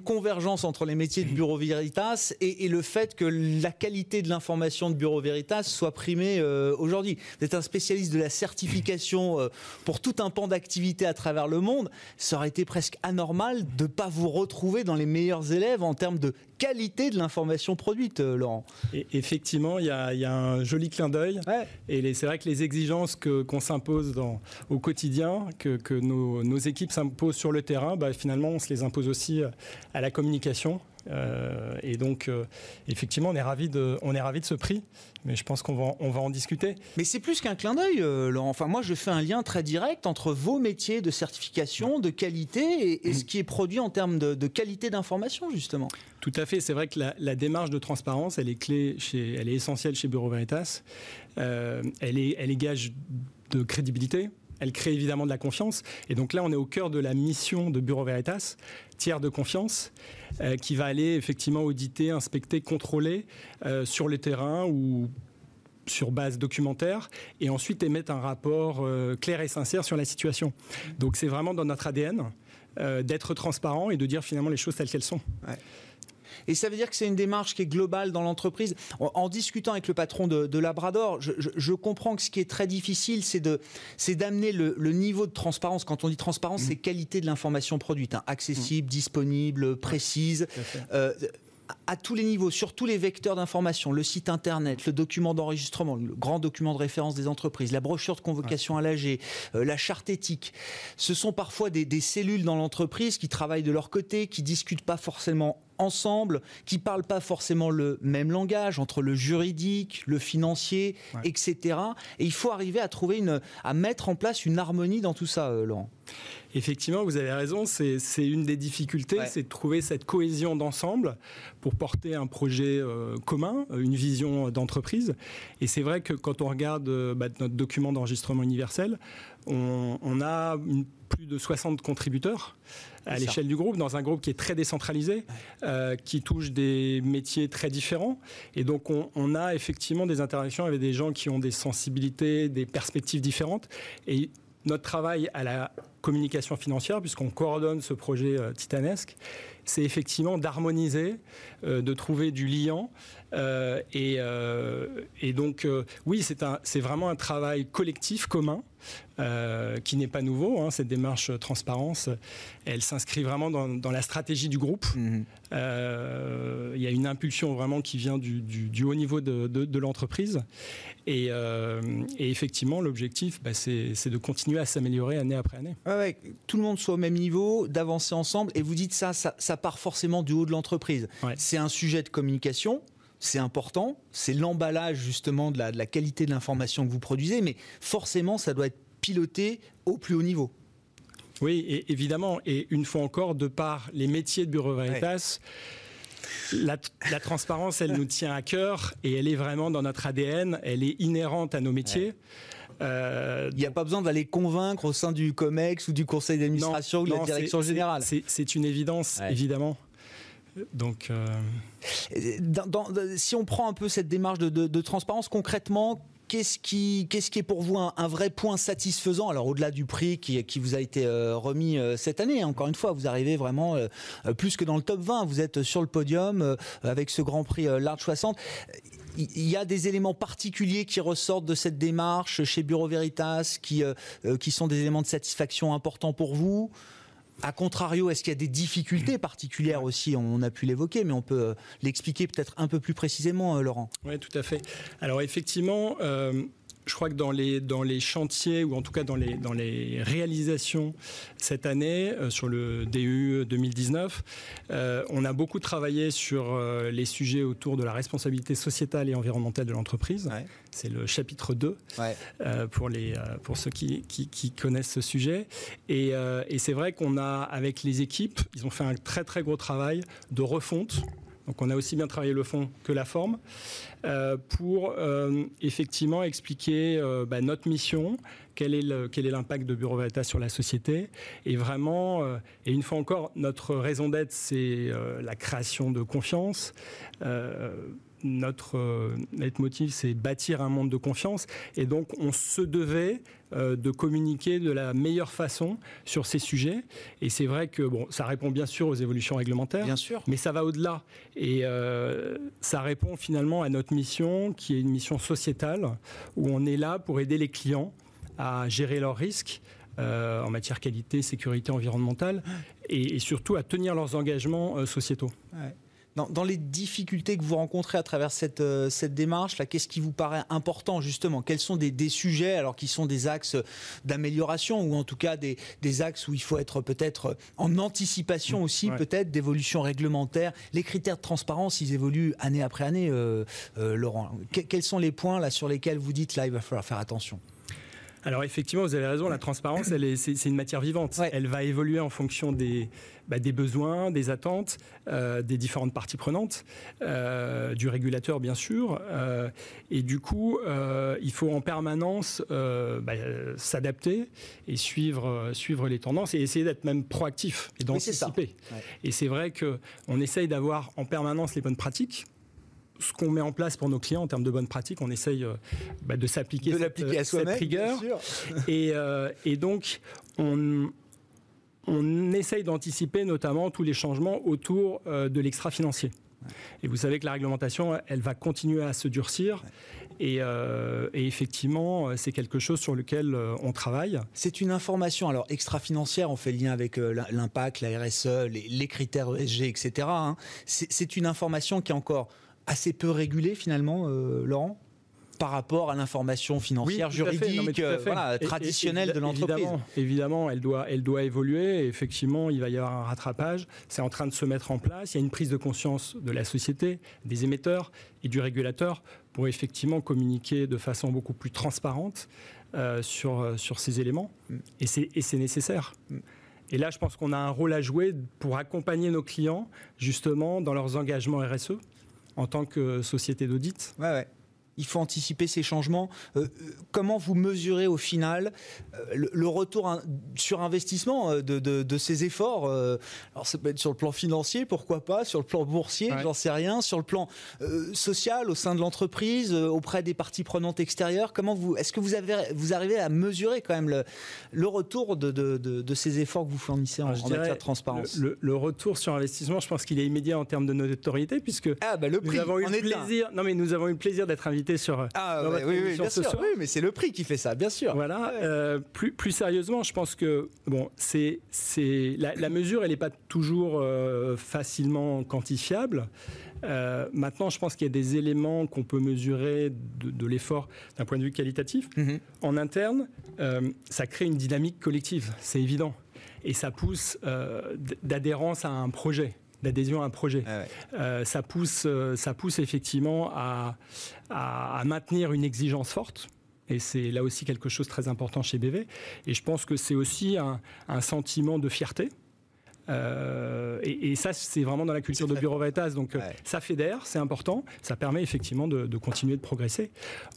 S1: convergence entre les métiers de Bureau Veritas et, le fait que la qualité de l'information de Bureau Veritas soit primée euh, aujourd'hui. Vous êtes un spécialiste de la certification euh, pour tout un pan d'activité à travers le monde. Ça aurait été presque anormal de ne pas vous retrouver dans les meilleurs élèves en termes de qualité de l'information produite, euh, Laurent.
S6: Et effectivement, il y, a un joli clin d'œil. Et c'est vrai que les exigences qu'on s'impose au quotidien, que, nos, équipes s'imposent sur le terrain, bah, finalement, on se les impose aussi à la communication. Euh, et donc, euh, effectivement, on est ravi de, on est ravi de ce prix, mais je pense qu'on va, on va en discuter.
S1: Mais c'est plus qu'un clin d'œil, euh, Laurent. Enfin, moi, je fais un lien très direct entre vos métiers de certification, de qualité, et, ce qui est produit en termes de, qualité d'information, justement.
S6: Tout à fait. C'est vrai que la, démarche de transparence, elle est clé, chez, elle est essentielle chez Bureau Veritas. elle est, elle est gage de crédibilité, elle crée évidemment de la confiance. Et donc là, on est au cœur de la mission de Bureau Veritas, tiers de confiance, euh, qui va aller effectivement auditer, inspecter, contrôler euh, sur le terrain ou sur base documentaire et ensuite émettre un rapport euh, clair et sincère sur la situation. Donc c'est vraiment dans notre ADN d'être transparent et de dire finalement les choses telles qu'elles sont.
S1: Et ça veut dire que c'est une démarche qui est globale dans l'entreprise. En, discutant avec le patron de, Labrador, je, comprends que ce qui est très difficile, c'est d'amener le, niveau de transparence. Quand on dit transparence, mmh. c'est qualité de l'information produite, hein. accessible, mmh. disponible, précise à tous les niveaux, sur tous les vecteurs d'information, le site internet, le document d'enregistrement, le grand document de référence des entreprises, la brochure de convocation à l'AG, euh, la charte éthique. Ce sont parfois des, cellules dans l'entreprise qui travaillent de leur côté, qui discutent pas forcément ensemble, qui parlent pas forcément le même langage entre le juridique, le financier, etc. Et il faut arriver à trouver une, à mettre en place une harmonie dans tout ça, euh, Laurent.
S6: Effectivement, vous avez raison, c'est une des difficultés, c'est de trouver cette cohésion d'ensemble pour porter un projet euh, commun, une vision d'entreprise. Et c'est vrai que quand on regarde euh, bah, notre document d'enregistrement universel, on, a plus de 60 contributeurs à l'échelle du groupe, dans un groupe qui est très décentralisé, euh, qui touche des métiers très différents. Et donc, on, on, a effectivement des interactions avec des gens qui ont des sensibilités, des perspectives différentes. Et notre travail à la communication financière, puisqu'on coordonne ce projet euh, titanesque, c'est effectivement d'harmoniser, euh, de trouver du liant. Euh, et, donc, oui, c'est vraiment un travail collectif, commun, qui n'est pas nouveau. Hein, cette démarche transparence, elle s'inscrit vraiment dans, la stratégie du groupe. Mmh. Il y a une impulsion vraiment qui vient du, haut niveau de l'entreprise. Euh, et, effectivement, l'objectif, bah, c'est de continuer à s'améliorer année après année.
S1: Ouais, tout le monde soit au même niveau, d'avancer ensemble. Et vous dites ça, ça, part forcément du haut de l'entreprise. C'est un sujet de communication. C'est important, c'est l'emballage justement de la, de la qualité de l'information que vous produisez, mais forcément ça doit être piloté au plus haut niveau.
S6: Oui, et évidemment, et une fois encore, de par les métiers de Bureau Veritas, la, transparence, elle nous tient à cœur et elle est vraiment dans notre ADN, elle est inhérente à nos métiers.
S1: Euh, Il n'y a pas besoin d'aller convaincre au sein du COMEX ou du conseil d'administration ou de la direction générale.
S6: C'est une évidence, évidemment. Donc, euh,
S1: si on prend un peu cette démarche de transparence, concrètement, qu'est-ce qui, qu'est-ce qui est pour vous un, vrai point satisfaisant Alors au-delà du prix qui, qui vous a été euh, remis euh, cette année, encore une fois, vous arrivez vraiment euh, plus que dans le top 20. Vous êtes sur le podium avec ce Grand Prix Large 60 il y a des éléments particuliers qui ressortent de cette démarche chez Bureau Veritas qui, qui sont des éléments de satisfaction importants pour vous? A contrario, est-ce qu'il y a des difficultés particulières aussi? On a pu l'évoquer, mais on peut euh, l'expliquer peut-être un peu plus précisément, euh, Laurent.
S6: Oui, tout à fait. Alors effectivement, euh, je crois que dans les, dans les chantiers, ou en tout cas dans les, dans les réalisations cette année, euh, sur le DU 2019, euh, on a beaucoup travaillé sur euh, les sujets autour de la responsabilité sociétale et environnementale de l'entreprise. C'est le chapitre 2 pour, les, pour ceux qui, qui, qui connaissent ce sujet. Et, et c'est vrai qu'on a, avec les équipes, ils ont fait un très très gros travail de refonte donc on a aussi bien travaillé le fond que la forme euh, pour euh, effectivement expliquer euh, bah, notre mission, quel est l'impact de Bureau Veritas sur la société. Et vraiment et une fois encore notre raison d'être c'est la création de confiance notre, euh, motif, c'est bâtir un monde de confiance. Et donc, on se devait euh, de communiquer de la meilleure façon sur ces sujets. Et c'est vrai que bon, ça répond bien sûr aux évolutions réglementaires,
S1: bien sûr.
S6: mais ça va au-delà. Et euh, ça répond finalement à notre mission, qui est une mission sociétale, où on est là pour aider les clients à gérer leurs risques. en matière qualité, sécurité environnementale et, surtout à tenir leurs engagements sociétaux
S1: dans, les difficultés que vous rencontrez à travers cette, euh, cette démarche, là, qu'est-ce qui vous paraît important justement? Quels sont des, sujets, alors qui sont des axes d'amélioration ou en tout cas des, axes où il faut être peut-être en anticipation aussi, peut-être d'évolution réglementaire? Les critères de transparence, ils évoluent année après année, euh, euh, Laurent. quels sont les points là sur lesquels vous dites là, il va falloir faire attention?
S6: Alors effectivement, vous avez raison, la transparence, c'est, une matière vivante. Elle va évoluer en fonction des, bah, des besoins, des attentes euh, des différentes parties prenantes, euh, du régulateur bien sûr. Euh, et du coup, il faut en permanence bah, s'adapter et suivre, suivre les tendances et essayer d'être même proactif et d'anticiper. Et c'est vrai qu'on essaye d'avoir en permanence les bonnes pratiques ce qu'on met en place pour nos clients en termes de bonnes pratiques, on essaye bah, de s'appliquer
S1: cette, à cette
S6: rigueur. Et, euh, et, donc, on, on essaye d'anticiper notamment tous les changements autour euh, de l'extra-financier. Et vous savez que la réglementation, elle va continuer à se durcir. Et, et, effectivement, c'est quelque chose sur lequel on travaille.
S1: C'est une information, alors extra-financière, on fait le lien avec l'impact, la RSE, les, critères ESG, etc. Hein. C'est une information qui est encore assez peu régulé finalement, euh, Laurent? Par rapport à l'information financière, juridique, traditionnelle de l'entreprise.
S6: Évidemment, elle, doit, elle doit évoluer. effectivement, il va y avoir un rattrapage. C'est en train de se mettre en place. Il y a une prise de conscience de la société, des émetteurs et du régulateur pour effectivement communiquer de façon beaucoup plus transparente euh, sur, sur ces éléments. Et c'est nécessaire. Et là, je pense qu'on a un rôle à jouer pour accompagner nos clients justement dans leurs engagements RSE en tant que société d'audit.
S1: Ouais, ouais il faut anticiper ces changements. Euh, euh, comment vous mesurez au final euh, le, retour sur investissement de, ces efforts Alors ça peut être sur le plan financier, pourquoi pas, sur le plan boursier, j'en sais rien, sur le plan social au sein de l'entreprise, auprès des parties prenantes extérieures. Comment vous, est-ce que vous, avez, vous arrivez à mesurer quand même le, retour de, ces efforts que vous fournissez en, matière de transparence?
S6: le, retour sur investissement, je pense qu'il est immédiat en termes de notoriété puisque
S1: ah, bah, le prix,
S6: nous avons eu le plaisir. Non mais nous avons eu le plaisir d'être invités sur.
S1: Ah oui, oui, bien sûr. Oui, mais c'est le prix qui fait ça, bien sûr.
S6: Voilà. Euh, plus, plus sérieusement, je pense que bon, c'est c'est la, mesure, elle n'est pas toujours euh, facilement quantifiable. Euh, maintenant, je pense qu'il y a des éléments qu'on peut mesurer de, l'effort d'un point de vue qualitatif. Mhm. En interne, ça crée une dynamique collective, c'est évident. Et ça pousse d'adhérence à un projet d'adhésion à un projet. Ah euh, ça, pousse, euh, ça pousse effectivement à, à, maintenir une exigence forte. Et c'est là aussi quelque chose de très important chez BV. Et je pense que c'est aussi un, un sentiment de fierté euh, et, ça, c'est vraiment dans la culture de Bureau Veritas. Donc, euh, ça fédère, c'est important. Ça permet effectivement de, continuer de progresser.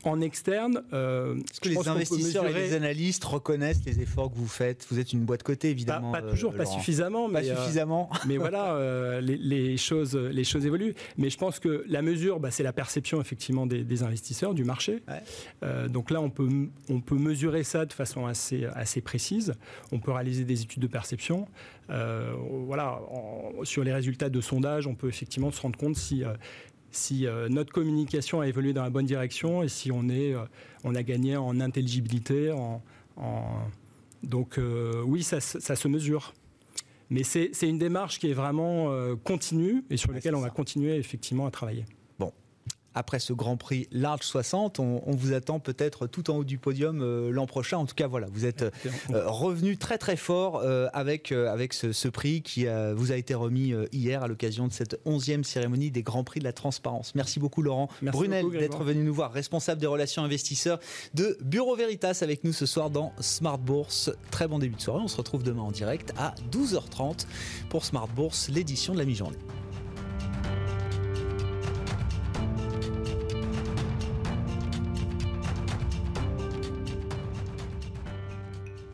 S6: En externe,
S1: euh, est-ce que les investisseurs et les analystes reconnaissent les efforts que vous faites? Vous êtes une boîte côté, évidemment.
S6: Pas, toujours, pas suffisamment.
S1: Pas suffisamment. *laughs*
S6: mais voilà, les, choses, les choses évoluent. Mais je pense que la mesure, bah, c'est la perception effectivement des, investisseurs, du marché. donc là, on peut, on peut mesurer ça de façon assez, assez précise. On peut réaliser des études de perception. Euh, voilà, sur les résultats de sondage, on peut effectivement se rendre compte si euh, si euh, notre communication a évolué dans la bonne direction et si on, est, on a gagné en intelligibilité. En, Donc oui, ça, se mesure. Mais c'est une démarche qui est vraiment continue et sur laquelle on va continuer effectivement à travailler
S1: après ce Grand Prix Large 60. On, vous attend peut-être tout en haut du podium euh, l'an prochain. En tout cas, voilà, vous êtes euh, revenu très très fort euh, avec, avec ce, prix qui vous a été remis hier à l'occasion de cette 11e cérémonie des Grands Prix de la transparence. Merci beaucoup Laurent Brunel d'être venu nous voir, responsable des relations investisseurs de Bureau Veritas avec nous ce soir dans Smart Bourse. Très bon début de soirée. On se retrouve demain en direct à 12h30 pour Smart Bourse, l'édition de la mi-journée.